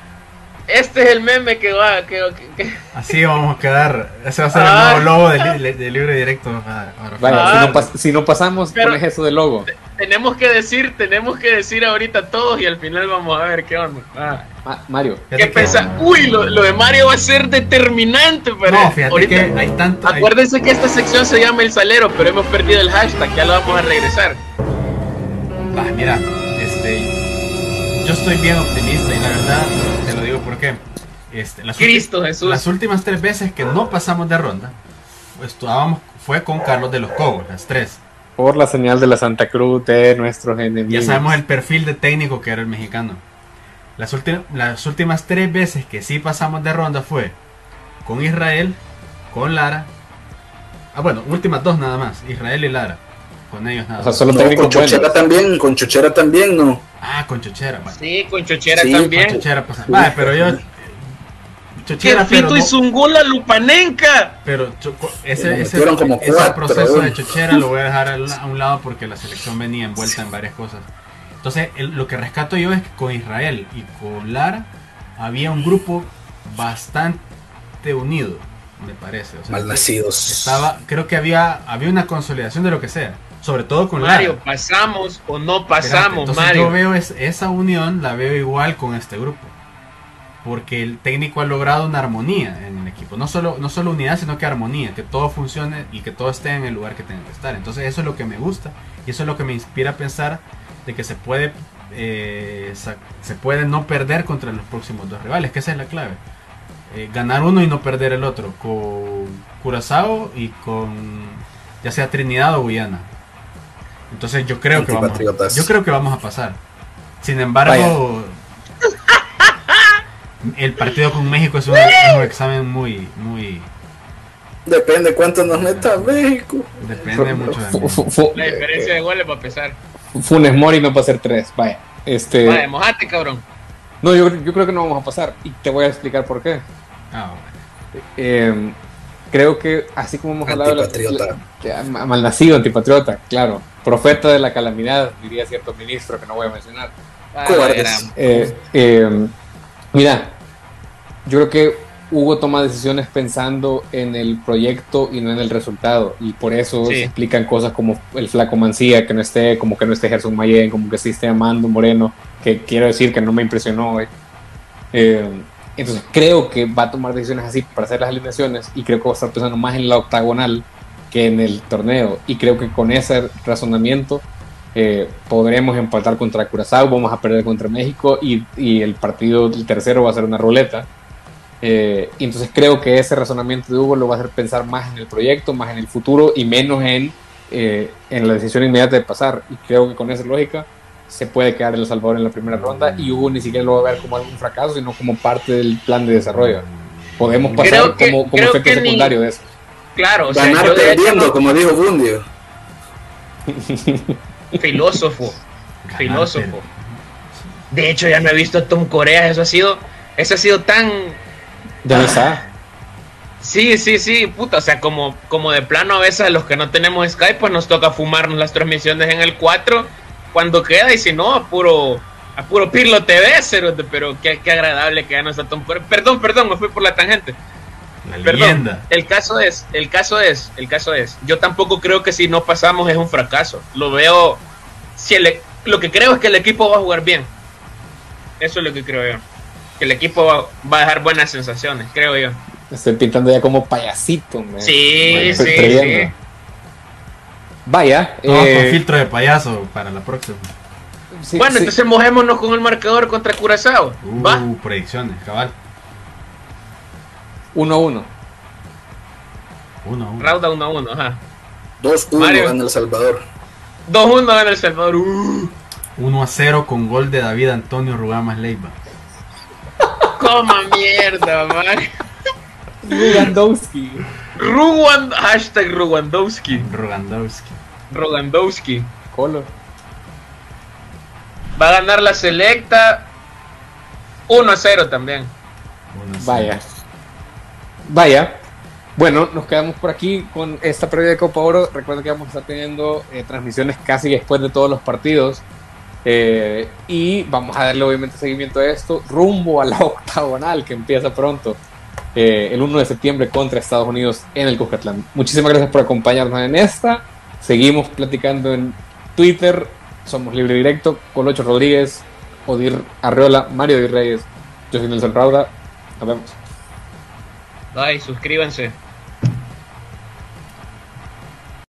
este es el meme que va, que, que- que- así vamos a quedar. Ese va a ser Ah. el nuevo logo del li- del libre directo. ah, ahora. Vaya, Ah. si, no pas- si no pasamos, Pero- pones eso de logo. tenemos que decir, tenemos que decir ahorita todos y al final vamos a ver qué onda. Ah, Ma- Mario, ¿Qué que- pensa? Uy, lo, lo de Mario va a ser determinante para No, fíjate ahorita. que hay tanto. hay- Acuérdense que esta sección se llama El Salero, pero hemos perdido el hashtag, ya lo vamos a regresar. Ah, mira, este, yo estoy bien optimista y la verdad digo porque este, las, ulti- Cristo Jesús. las últimas tres veces que no pasamos de ronda, pues, estábamos, fue con Carlos de los Cobos, las tres. por la señal de la Santa Cruz de nuestros enemigos. Ya sabemos el perfil de técnico que era el mexicano. Las, ulti- las últimas tres veces que sí pasamos de ronda fue con Israel, con Lara. Ah, bueno, últimas dos nada más, Israel y Lara. Con ellos nada O sea, solo No, técnicos con Chochera buenos. también, con Chochera también, no. Ah, con Chochera. Sí, con Chochera Sí, también. Con Chochera, pues, vale, pero yo. Chochera, Fito no- y Zungola Lupanenca. pero cho- ese, ese, metieron como ese cuatro, proceso de. Chochera lo voy a dejar a un lado porque la selección venía envuelta en varias cosas. Entonces, el- lo que rescato yo es que con Israel y con Lara había un grupo bastante unido, me parece. O sea, Malnacidos. estaba, creo que había, había una consolidación de lo que sea, sobre todo con Mario, Lara. pasamos o no pasamos, entonces Mario. yo veo es- esa unión, la veo igual con este grupo. Porque el técnico ha logrado una armonía en el equipo. equipo. No solo, no solo unidad, sino que armonía, que todo funcione y que todo esté en el lugar que tenga que estar. Entonces eso es lo que me gusta y eso es lo que me inspira a pensar de que se puede, eh, se puede no perder contra los próximos dos rivales, que esa es la clave. Eh, ganar uno y no perder el otro, con Curazao y con ya sea Trinidad o Guyana. Entonces yo creo que vamos, yo creo que vamos a pasar. Sin embargo, <laughs> el partido con México es un, examen muy, muy. Depende cuánto nos meta México. Depende <laughs> mucho de La diferencia de goles va a pesar. Funes Mori no va a ser tres, vaya. Este... Vaya, mojate, cabrón. No, yo, yo, creo que no vamos a pasar y te voy a explicar por qué. Ah, eh, creo que así como hemos hablado antipatriota. La, malnacido, antipatriota, claro. Profeta de la calamidad, diría cierto ministro que no voy a mencionar. Ah, eh, eh, mira, yo creo que Hugo toma decisiones pensando en el proyecto y no en el resultado. Y por eso se explican cosas como el flaco Mancía, que no esté, como que no esté Gerson Mayen, como que sí esté Amando Moreno, que quiero decir que no me impresionó. Eh, entonces creo que va a tomar decisiones así para hacer las alineaciones y creo que va a estar pensando más en la octagonal que en el torneo. Y creo que con ese razonamiento eh, podremos empatar contra Curazao, vamos a perder contra México y, y el partido el tercero va a ser una ruleta. Eh, y entonces creo que ese razonamiento de Hugo lo va a hacer pensar más en el proyecto, más en el futuro y menos en, eh, en la decisión inmediata de pasar. Y creo que con esa lógica se puede quedar El Salvador en la primera ronda y Hugo ni siquiera lo va a ver como algún fracaso, sino como parte del plan de desarrollo. Podemos pasar como, como efecto secundario de eso. Claro, o ganar perdiendo, como dijo Bundio. <laughs> filósofo, filósofo. De hecho, ya no he visto a Tom Corea, eso ha sido, eso ha sido tan. Ya está. Sí, sí, sí, puta, o sea, como, como de plano a veces a los que no tenemos Skype, pues nos toca fumarnos las transmisiones en el 4 cuando queda y si no, a puro, a puro Pirlo TV, pero qué, qué agradable que ya no está Tom Corea. Perdón, perdón, me fui por la tangente. Perdón, el caso es, el caso es, el caso es, yo tampoco creo que si no pasamos es un fracaso. Lo veo, si el, lo que creo es que el equipo va a jugar bien. Eso es lo que creo yo. Que el equipo va, a dejar buenas sensaciones, creo yo. estoy pintando ya como payasito. Sí, sí, sí. Vaya. No, con eh, filtro de payaso para la próxima. bueno, entonces mojémonos con el marcador contra Curazao. Uh, ¿Va? predicciones, cabal. 1-1. 1-1. Rauda 1-1, ajá. 2-1 gana El Salvador. 2-1 gana El Salvador. Uh. 1-0 con gol de David Antonio Rugamas Leiva. <laughs> Coma mierda, man. Rugandowski. Rugan, hashtag Rugandowski. Rugandowski. Rugandowski. Color. Va a ganar la selecta 1-0 también. Vaya. Vaya. Bueno, nos quedamos por aquí con esta previa de Copa Oro. Recuerdo que vamos a estar teniendo eh, transmisiones casi después de todos los partidos. Eh, y vamos a darle obviamente seguimiento a esto rumbo a la <laughs> octagonal que empieza pronto eh, el 1 de septiembre contra Estados Unidos en el Cuscatlán. Muchísimas gracias por acompañarnos en esta. Seguimos platicando en Twitter. Somos Libre Directo. Colocho Rodríguez, Odir Arreola, Mario Di Reyes. Yo soy Nelson Raura. Nos vemos. Bye, suscríbanse.